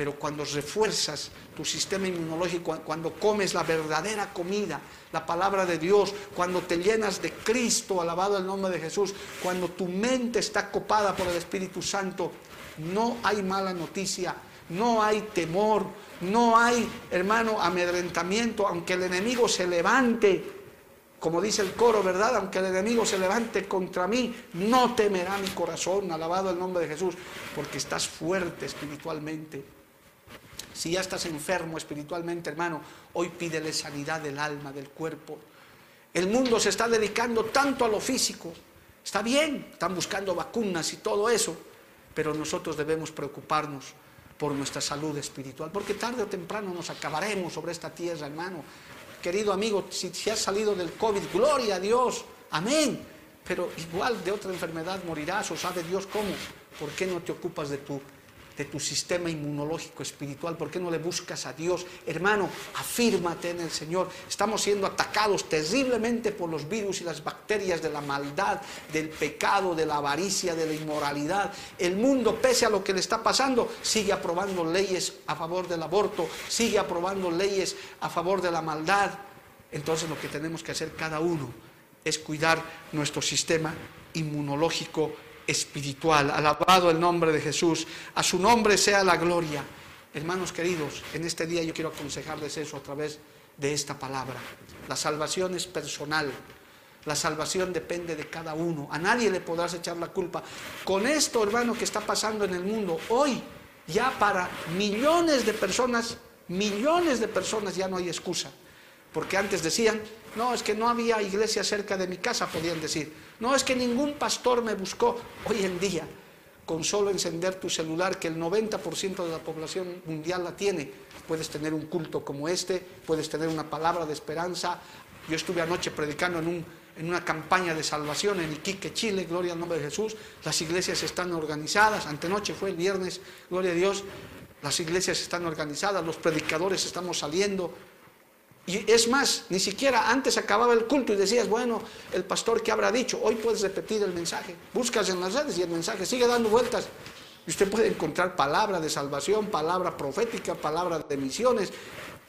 pero cuando refuerzas tu sistema inmunológico, cuando comes la verdadera comida, la palabra de Dios, cuando te llenas de Cristo, alabado el nombre de Jesús, cuando tu mente está copada por el Espíritu Santo, no hay mala noticia, no hay temor, no hay, hermano, amedrentamiento, aunque el enemigo se levante, como dice el coro, ¿verdad? Aunque el enemigo se levante contra mí, no temerá mi corazón, alabado el nombre de Jesús, porque estás fuerte espiritualmente. Si ya estás enfermo espiritualmente, hermano, hoy pídele sanidad del alma, del cuerpo. El mundo se está dedicando tanto a lo físico. Está bien, están buscando vacunas y todo eso, pero nosotros debemos preocuparnos por nuestra salud espiritual, porque tarde o temprano nos acabaremos sobre esta tierra, hermano. Querido amigo, si, si has salido del COVID, gloria a Dios, amén. Pero igual de otra enfermedad morirás o sabe Dios cómo. ¿Por qué no te ocupas de tu de tu sistema inmunológico espiritual? ¿Por qué no le buscas a Dios? Hermano, afírmate en el Señor. Estamos siendo atacados terriblemente por los virus y las bacterias de la maldad, del pecado, de la avaricia, de la inmoralidad. El mundo, pese a lo que le está pasando, sigue aprobando leyes a favor del aborto, sigue aprobando leyes a favor de la maldad. Entonces lo que tenemos que hacer cada uno es cuidar nuestro sistema inmunológico espiritual. Alabado el nombre de Jesús. A su nombre sea la gloria. Hermanos queridos, en este día yo quiero aconsejarles eso a través de esta palabra. La salvación es personal. La salvación depende de cada uno. A nadie le podrás echar la culpa. Con esto, hermano, que está pasando en el mundo, hoy ya para millones de personas, millones de personas ya no hay excusa. Porque antes decían, no, es que no había iglesia cerca de mi casa, podían decir. No, es que ningún pastor me buscó. Hoy en día, con solo encender tu celular, que el 90% de la población mundial la tiene, puedes tener un culto como este, puedes tener una palabra de esperanza. Yo estuve anoche predicando en, en una campaña de salvación en Iquique, Chile, gloria al nombre de Jesús. Las iglesias están organizadas, antenoche fue el viernes, gloria a Dios. Las iglesias están organizadas, los predicadores estamos saliendo, y es más, ni siquiera antes acababa el culto y decías, bueno, el pastor que habrá dicho, hoy puedes repetir el mensaje, buscas en las redes y el mensaje sigue dando vueltas. Y usted puede encontrar palabra de salvación, palabra profética, palabra de misiones,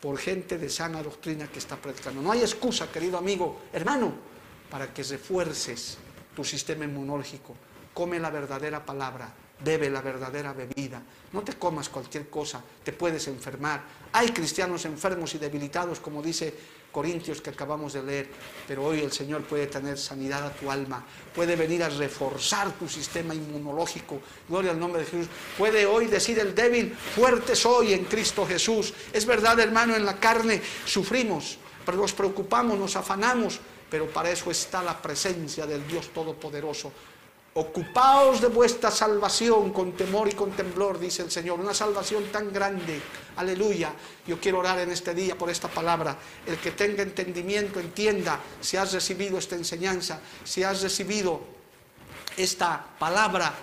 por gente de sana doctrina que está predicando. No hay excusa, querido amigo, hermano, para que refuerces tu sistema inmunológico. Come la verdadera palabra, bebe la verdadera bebida. No te comas cualquier cosa, te puedes enfermar. Hay cristianos enfermos y debilitados, como dice Corintios que acabamos de leer, pero hoy el Señor puede tener sanidad a tu alma, puede venir a reforzar tu sistema inmunológico. Gloria al nombre de Jesús. Puede hoy decir el débil, fuerte soy en Cristo Jesús. Es verdad, hermano, en la carne sufrimos, pero nos preocupamos, nos afanamos, pero para eso está la presencia del Dios Todopoderoso Ocupaos de vuestra salvación con temor y con temblor, dice el Señor. Una salvación tan grande. Aleluya. Yo quiero orar en este día por esta palabra. El que tenga entendimiento entienda si has recibido esta enseñanza, si has recibido esta palabra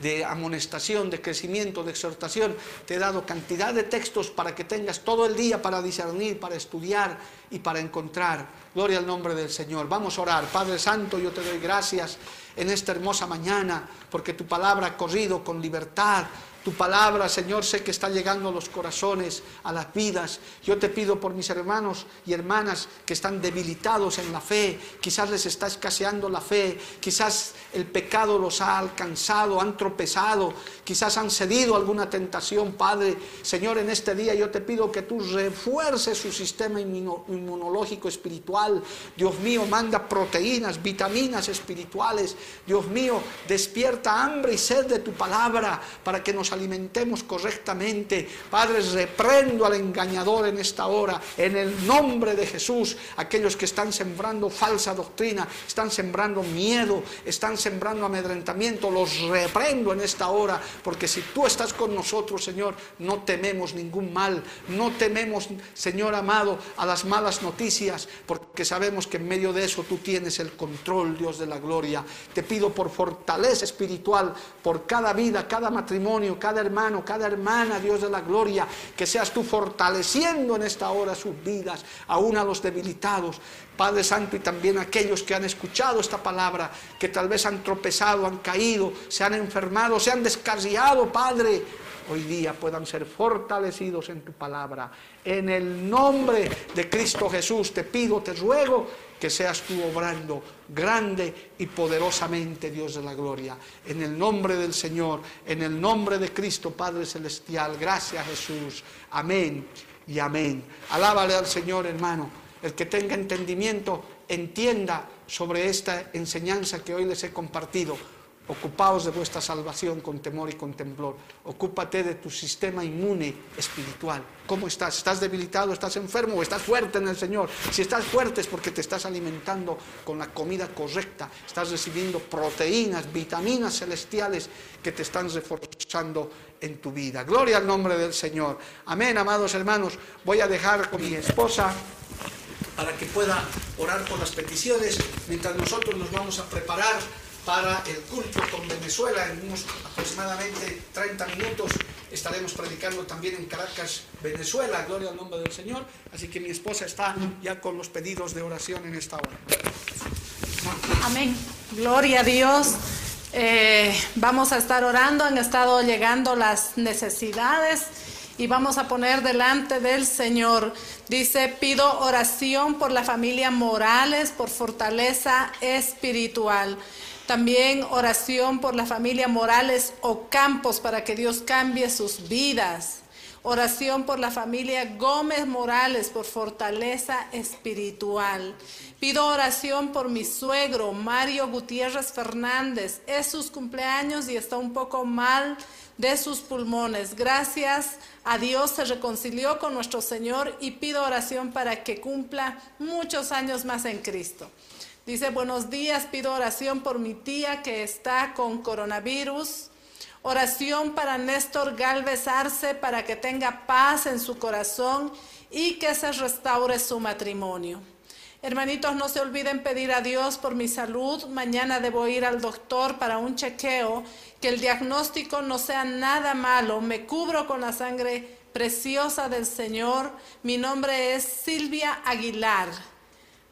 de amonestación, de crecimiento, de exhortación. Te he dado cantidad de textos para que tengas todo el día para discernir, para estudiar y para encontrar. Gloria al nombre del Señor. Vamos a orar. Padre Santo, yo te doy gracias en esta hermosa mañana, porque tu palabra ha corrido con libertad, tu palabra, Señor, sé que está llegando a los corazones, a las vidas. Yo te pido por mis hermanos y hermanas que están debilitados en la fe. Quizás les está escaseando la fe. Quizás el pecado los ha alcanzado, han tropezado. Quizás han cedido alguna tentación, Padre. Señor, en este día yo te pido que tú refuerces su sistema inmunológico espiritual. Dios mío, manda proteínas, vitaminas espirituales. Dios mío, despierta hambre y sed de tu palabra para que nos alimentemos correctamente. Padre, reprendo al engañador en esta hora, en el nombre de Jesús. Aquellos que están sembrando falsa doctrina, están sembrando miedo, están sembrando amedrentamiento, los reprendo en esta hora, porque si tú estás con nosotros, Señor, no tememos ningún mal, no tememos, Señor amado, a las malas noticias, porque sabemos que en medio de eso tú tienes el control, Dios de la gloria. Te pido por fortaleza espiritual, por cada vida, cada matrimonio, cada hermano, cada hermana, Dios de la gloria, que seas tú fortaleciendo en esta hora sus vidas, aún a los debilitados, Padre Santo, y también aquellos que han escuchado esta palabra, que tal vez han tropezado, han caído, se han enfermado, se han descarriado, Padre, hoy día puedan ser fortalecidos en tu palabra. En el nombre de Cristo Jesús te pido, te ruego que seas tú obrando grande y poderosamente, Dios de la gloria. En el nombre del Señor, en el nombre de Cristo, Padre Celestial, gracias Jesús. Amén y amén. Alábale al Señor, hermano. El que tenga entendimiento, entienda sobre esta enseñanza que hoy les he compartido Ocupaos de vuestra salvación con temor y con temblor. Ocúpate de tu sistema inmune espiritual. ¿Cómo estás? ¿Estás debilitado? ¿Estás enfermo? ¿O estás fuerte en el Señor? Si estás fuerte es porque te estás alimentando con la comida correcta. Estás recibiendo proteínas, vitaminas celestiales que te están reforzando en tu vida. Gloria al nombre del Señor. Amén, amados hermanos. Voy a dejar con mi esposa para que pueda orar por las peticiones mientras nosotros nos vamos a preparar para el culto con Venezuela en unos aproximadamente 30 minutos estaremos predicando también en Caracas, Venezuela, gloria al nombre del Señor. Así que mi esposa está ya con los pedidos de oración en esta hora. Amén. Gloria a Dios. Eh, vamos a estar orando, han estado llegando las necesidades y vamos a poner delante del Señor. Dice, pido oración por la familia Morales, por fortaleza espiritual. También oración por la familia Morales o Campos para que Dios cambie sus vidas. Oración por la familia Gómez Morales por fortaleza espiritual. Pido oración por mi suegro Mario Gutiérrez Fernández. Es sus cumpleaños y está un poco mal de sus pulmones. Gracias a Dios se reconcilió con nuestro Señor y pido oración para que cumpla muchos años más en Cristo. Dice, buenos días, pido oración por mi tía que está con coronavirus. Oración para Néstor Galvez Arce para que tenga paz en su corazón y que se restaure su matrimonio. Hermanitos, no se olviden pedir a Dios por mi salud. Mañana debo ir al doctor para un chequeo, que el diagnóstico no sea nada malo. Me cubro con la sangre preciosa del Señor. Mi nombre es Silvia Aguilar.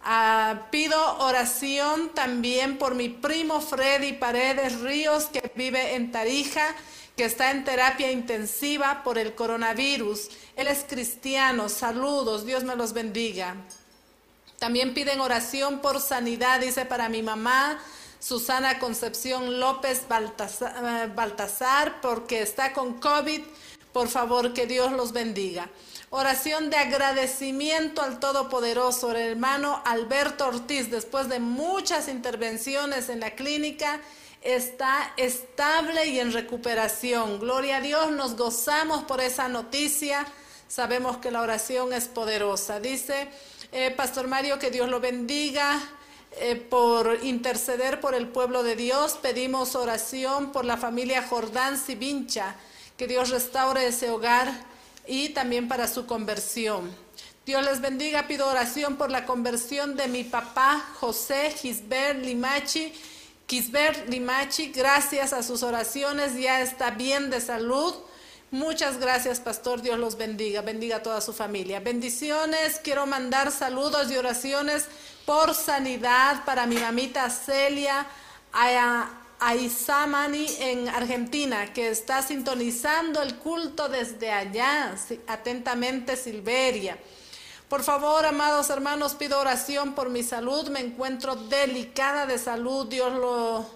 Ah, pido oración también por mi primo Freddy Paredes Ríos, que vive en Tarija, que está en terapia intensiva por el coronavirus. Él es cristiano. Saludos, Dios me los bendiga. También piden oración por sanidad, dice para mi mamá, Susana Concepción López eh, Baltasar, porque está con COVID. Por favor, que Dios los bendiga. Oración de agradecimiento al Todopoderoso, el hermano Alberto Ortiz, después de muchas intervenciones en la clínica, está estable y en recuperación. Gloria a Dios, nos gozamos por esa noticia. Sabemos que la oración es poderosa. Dice eh, Pastor Mario que Dios lo bendiga. Eh, por interceder por el pueblo de Dios, pedimos oración por la familia Jordán Sivincha, que Dios restaure ese hogar y también para su conversión. Dios les bendiga, pido oración por la conversión de mi papá José Gisbert Limachi. Gisbert Limachi, gracias a sus oraciones ya está bien de salud. Muchas gracias, pastor. Dios los bendiga. Bendiga a toda su familia. Bendiciones. Quiero mandar saludos y oraciones por sanidad para mi mamita Celia. A, Aizamani en Argentina, que está sintonizando el culto desde allá. Atentamente, Silveria. Por favor, amados hermanos, pido oración por mi salud. Me encuentro delicada de salud. Dios lo...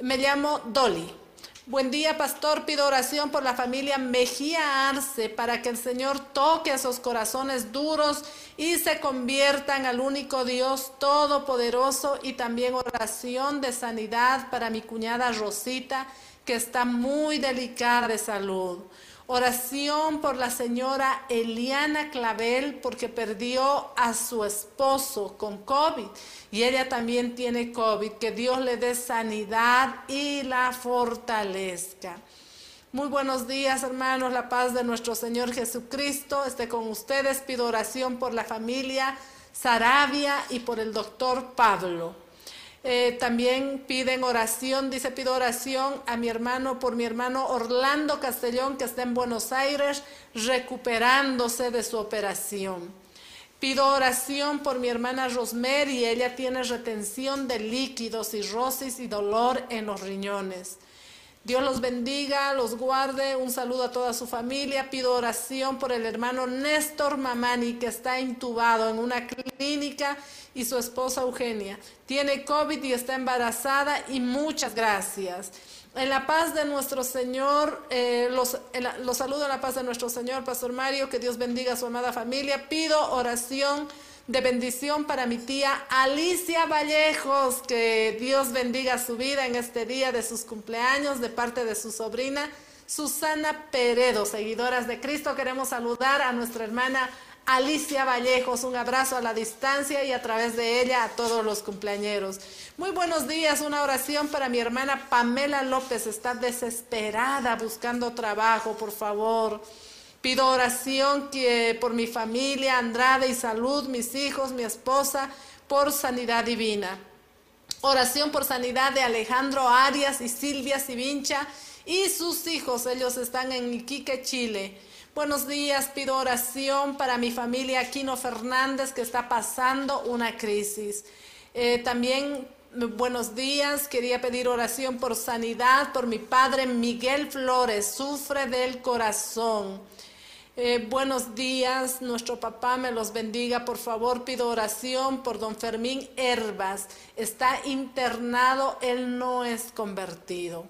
Me llamo Dolly. Buen día, pastor. Pido oración por la familia Mejía Arce para que el Señor toque esos corazones duros y se conviertan al único Dios todopoderoso y también oración de sanidad para mi cuñada Rosita que está muy delicada de salud. Oración por la señora Eliana Clavel porque perdió a su esposo con COVID y ella también tiene COVID. Que Dios le dé sanidad y la fortalezca. Muy buenos días hermanos, la paz de nuestro Señor Jesucristo esté con ustedes. Pido oración por la familia Sarabia y por el doctor Pablo. Eh, también piden oración, dice, pido oración a mi hermano, por mi hermano Orlando Castellón, que está en Buenos Aires, recuperándose de su operación. Pido oración por mi hermana Rosemary, ella tiene retención de líquidos, cirrosis y dolor en los riñones. Dios los bendiga, los guarde. Un saludo a toda su familia. Pido oración por el hermano Néstor Mamani, que está intubado en una clínica, y su esposa Eugenia. Tiene COVID y está embarazada, y muchas gracias. En la paz de nuestro Señor, eh, los, los saludo en la paz de nuestro Señor, Pastor Mario, que Dios bendiga a su amada familia. Pido oración de bendición para mi tía Alicia Vallejos, que Dios bendiga su vida en este día de sus cumpleaños de parte de su sobrina Susana Peredo, seguidoras de Cristo. Queremos saludar a nuestra hermana Alicia Vallejos, un abrazo a la distancia y a través de ella a todos los cumpleañeros. Muy buenos días, una oración para mi hermana Pamela López, está desesperada buscando trabajo, por favor. Pido oración por mi familia, Andrade y salud, mis hijos, mi esposa, por sanidad divina. Oración por sanidad de Alejandro Arias y Silvia Sivincha y sus hijos, ellos están en Iquique, Chile. Buenos días, pido oración para mi familia Aquino Fernández que está pasando una crisis. Eh, también buenos días, quería pedir oración por sanidad por mi padre Miguel Flores, sufre del corazón. Eh, buenos días, nuestro papá me los bendiga. Por favor, pido oración por don Fermín Herbas. Está internado, él no es convertido.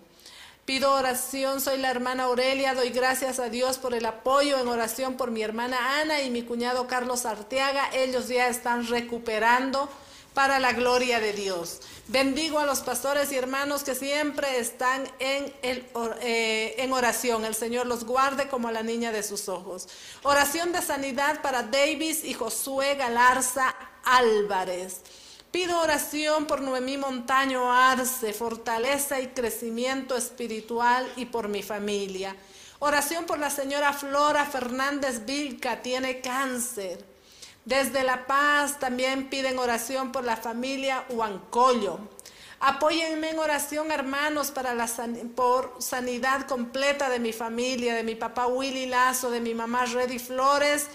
Pido oración, soy la hermana Aurelia, doy gracias a Dios por el apoyo en oración por mi hermana Ana y mi cuñado Carlos Arteaga. Ellos ya están recuperando para la gloria de Dios. Bendigo a los pastores y hermanos que siempre están en, eh, en oración. El Señor los guarde como a la niña de sus ojos. Oración de sanidad para Davis y Josué Galarza Álvarez. Pido oración por Noemí Montaño Arce, fortaleza y crecimiento espiritual y por mi familia. Oración por la señora Flora Fernández Vilca, tiene cáncer. Desde La Paz también piden oración por la familia Huancoyo. Apóyenme en oración, hermanos, para la por sanidad completa de mi familia, de mi papá Willy Lazo, de mi mamá Reddy Flores,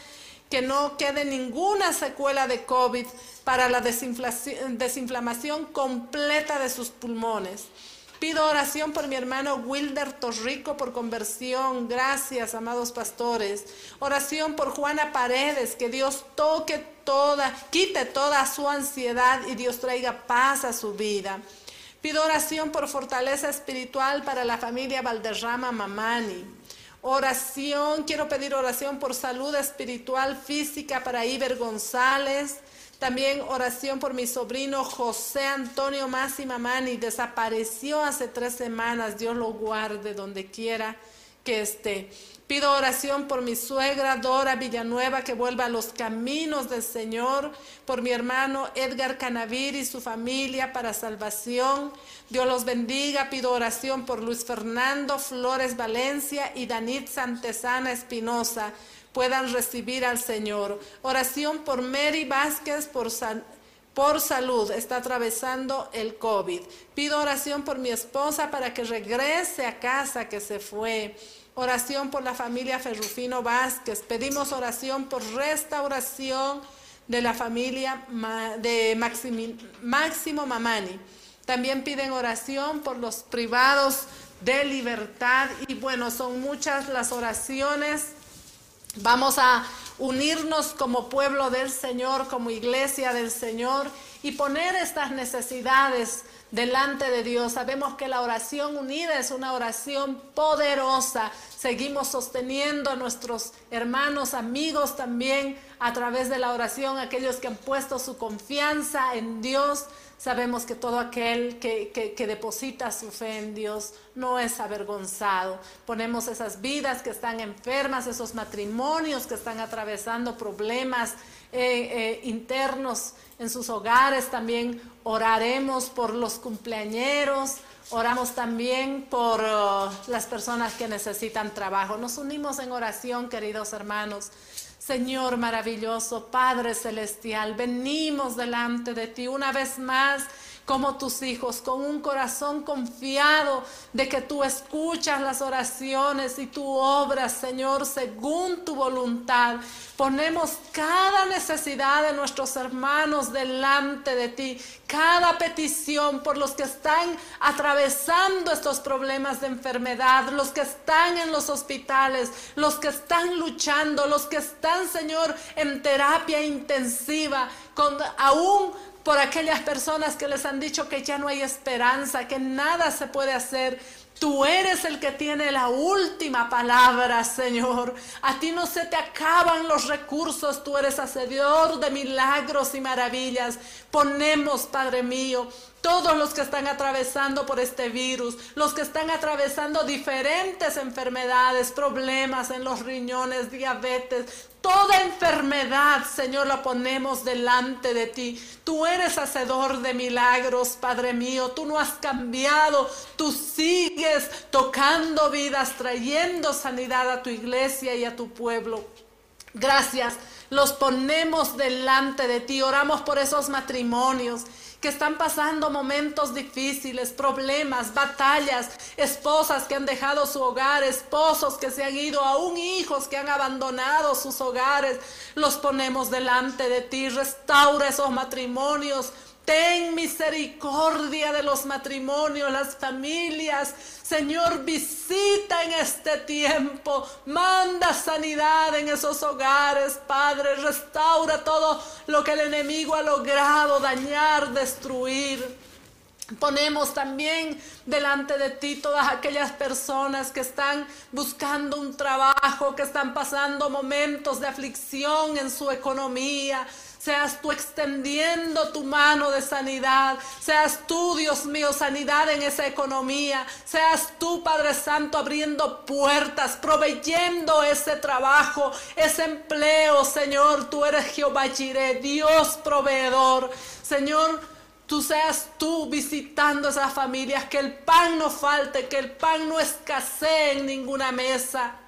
que no quede ninguna secuela de COVID para la desinflamación completa de sus pulmones. Pido oración por mi hermano Wilder Torrico por conversión. Gracias, amados pastores. Oración por Juana Paredes, que Dios toque toda, quite toda su ansiedad y Dios traiga paz a su vida. Pido oración por fortaleza espiritual para la familia Valderrama Mamani. Oración, quiero pedir oración por salud espiritual, física para Iber González. También oración por mi sobrino José Antonio Masi Mamani. Desapareció hace tres semanas. Dios lo guarde donde quiera que esté. Pido oración por mi suegra Dora Villanueva que vuelva a los caminos del Señor, por mi hermano Edgar Canavir y su familia para salvación. Dios los bendiga. Pido oración por Luis Fernando Flores Valencia y Danit Santesana Espinosa puedan recibir al Señor. Oración por Mary Vázquez por, por salud, está atravesando el COVID. Pido oración por mi esposa para que regrese a casa que se fue. Oración por la familia Ferrufino Vázquez. Pedimos oración por restauración de la familia de Máximo Mamani. También piden oración por los privados de libertad. Y bueno, son muchas las oraciones Vamos a unirnos como pueblo del Señor, como iglesia del Señor y poner estas necesidades delante de Dios. Sabemos que la oración unida es una oración poderosa. Seguimos sosteniendo a nuestros hermanos, amigos también a través de la oración, aquellos que han puesto su confianza en Dios Sabemos que todo aquel que, deposita su fe en Dios no es avergonzado. Ponemos esas vidas que están enfermas, esos matrimonios que están atravesando problemas eh, eh, internos en sus hogares. También oraremos por los cumpleañeros. Oramos también por uh, las personas que necesitan trabajo. Nos unimos en oración, queridos hermanos. Señor maravilloso, Padre celestial, venimos delante de ti una vez más como tus hijos, con un corazón confiado de que tú escuchas las oraciones y tú obras, Señor, según tu voluntad. Ponemos cada necesidad de nuestros hermanos delante de ti, cada petición por los que están atravesando estos problemas de enfermedad, los que están en los hospitales, los que están luchando, los que están, Señor, en terapia intensiva, con aún por aquellas personas que les han dicho que ya no hay esperanza, que nada se puede hacer. Tú eres el que tiene la última palabra, Señor. A ti no se te acaban los recursos. Tú eres hacedor de milagros y maravillas. Ponemos, Padre mío, todos los que están atravesando por este virus, los que están atravesando diferentes enfermedades, problemas en los riñones, diabetes, Toda enfermedad, Señor, la ponemos delante de ti. Tú eres hacedor de milagros, Padre mío. Tú no has cambiado. Tú sigues tocando vidas, trayendo sanidad a tu iglesia y a tu pueblo. Gracias. Los ponemos delante de ti. Oramos por esos matrimonios que están pasando momentos difíciles, problemas, batallas, esposas que han dejado su hogar, esposos que se han ido, aún hijos que han abandonado sus hogares, los ponemos delante de ti, restaura esos matrimonios, Ten misericordia de los matrimonios, las familias. Señor, visita en este tiempo. Manda sanidad en esos hogares, Padre. Restaura todo lo que el enemigo ha logrado dañar, destruir. Ponemos también delante de ti todas aquellas personas que están buscando un trabajo, que están pasando momentos de aflicción en su economía. Seas tú extendiendo tu mano de sanidad. Seas tú, Dios mío, sanidad en esa economía. Seas tú, Padre Santo, abriendo puertas, proveyendo ese trabajo, ese empleo, Señor. Tú eres Jehová Jireh, Dios proveedor. Señor, tú seas tú visitando esas familias, que el pan no falte, que el pan no escasee en ninguna mesa.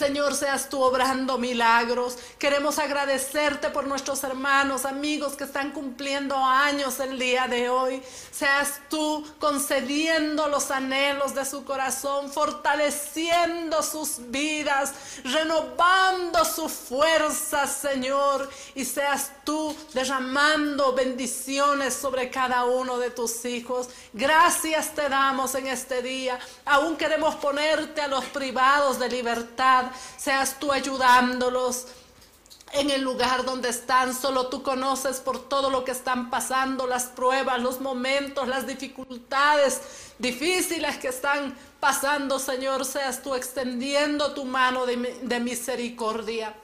Señor, seas tú obrando milagros. Queremos agradecerte por nuestros hermanos, amigos que están cumpliendo años el día de hoy. Seas tú concediendo los anhelos de su corazón, fortaleciendo sus vidas, renovando sus fuerzas, Señor. Y seas tú derramando bendiciones sobre cada uno de tus hijos. Gracias te damos en este día. Aún queremos ponerte a los privados de libertad seas tú ayudándolos en el lugar donde están. Solo tú conoces por todo lo que están pasando, las pruebas, los momentos, las dificultades difíciles que están pasando, Señor. Seas tú extendiendo tu mano de, de misericordia.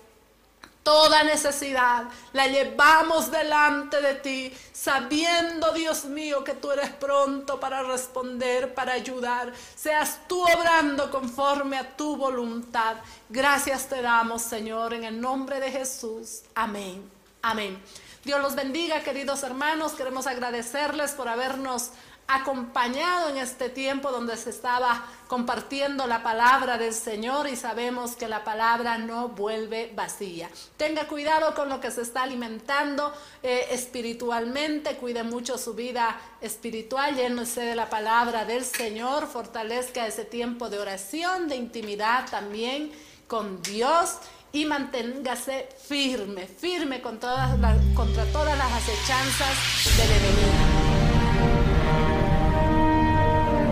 Toda necesidad la llevamos delante de ti, sabiendo, Dios mío, que tú eres pronto para responder, para ayudar. Seas tú obrando conforme a tu voluntad. Gracias te damos, Señor, en el nombre de Jesús. Amén. Amén. Dios los bendiga, queridos hermanos. Queremos agradecerles por habernos acompañado en este tiempo donde se estaba compartiendo la palabra del Señor y sabemos que la palabra no vuelve vacía. Tenga cuidado con lo que se está alimentando eh, espiritualmente, cuide mucho su vida espiritual, llénese de la palabra del Señor, fortalezca ese tiempo de oración, de intimidad también con Dios y manténgase firme, firme todas contra todas las acechanzas del enemigo.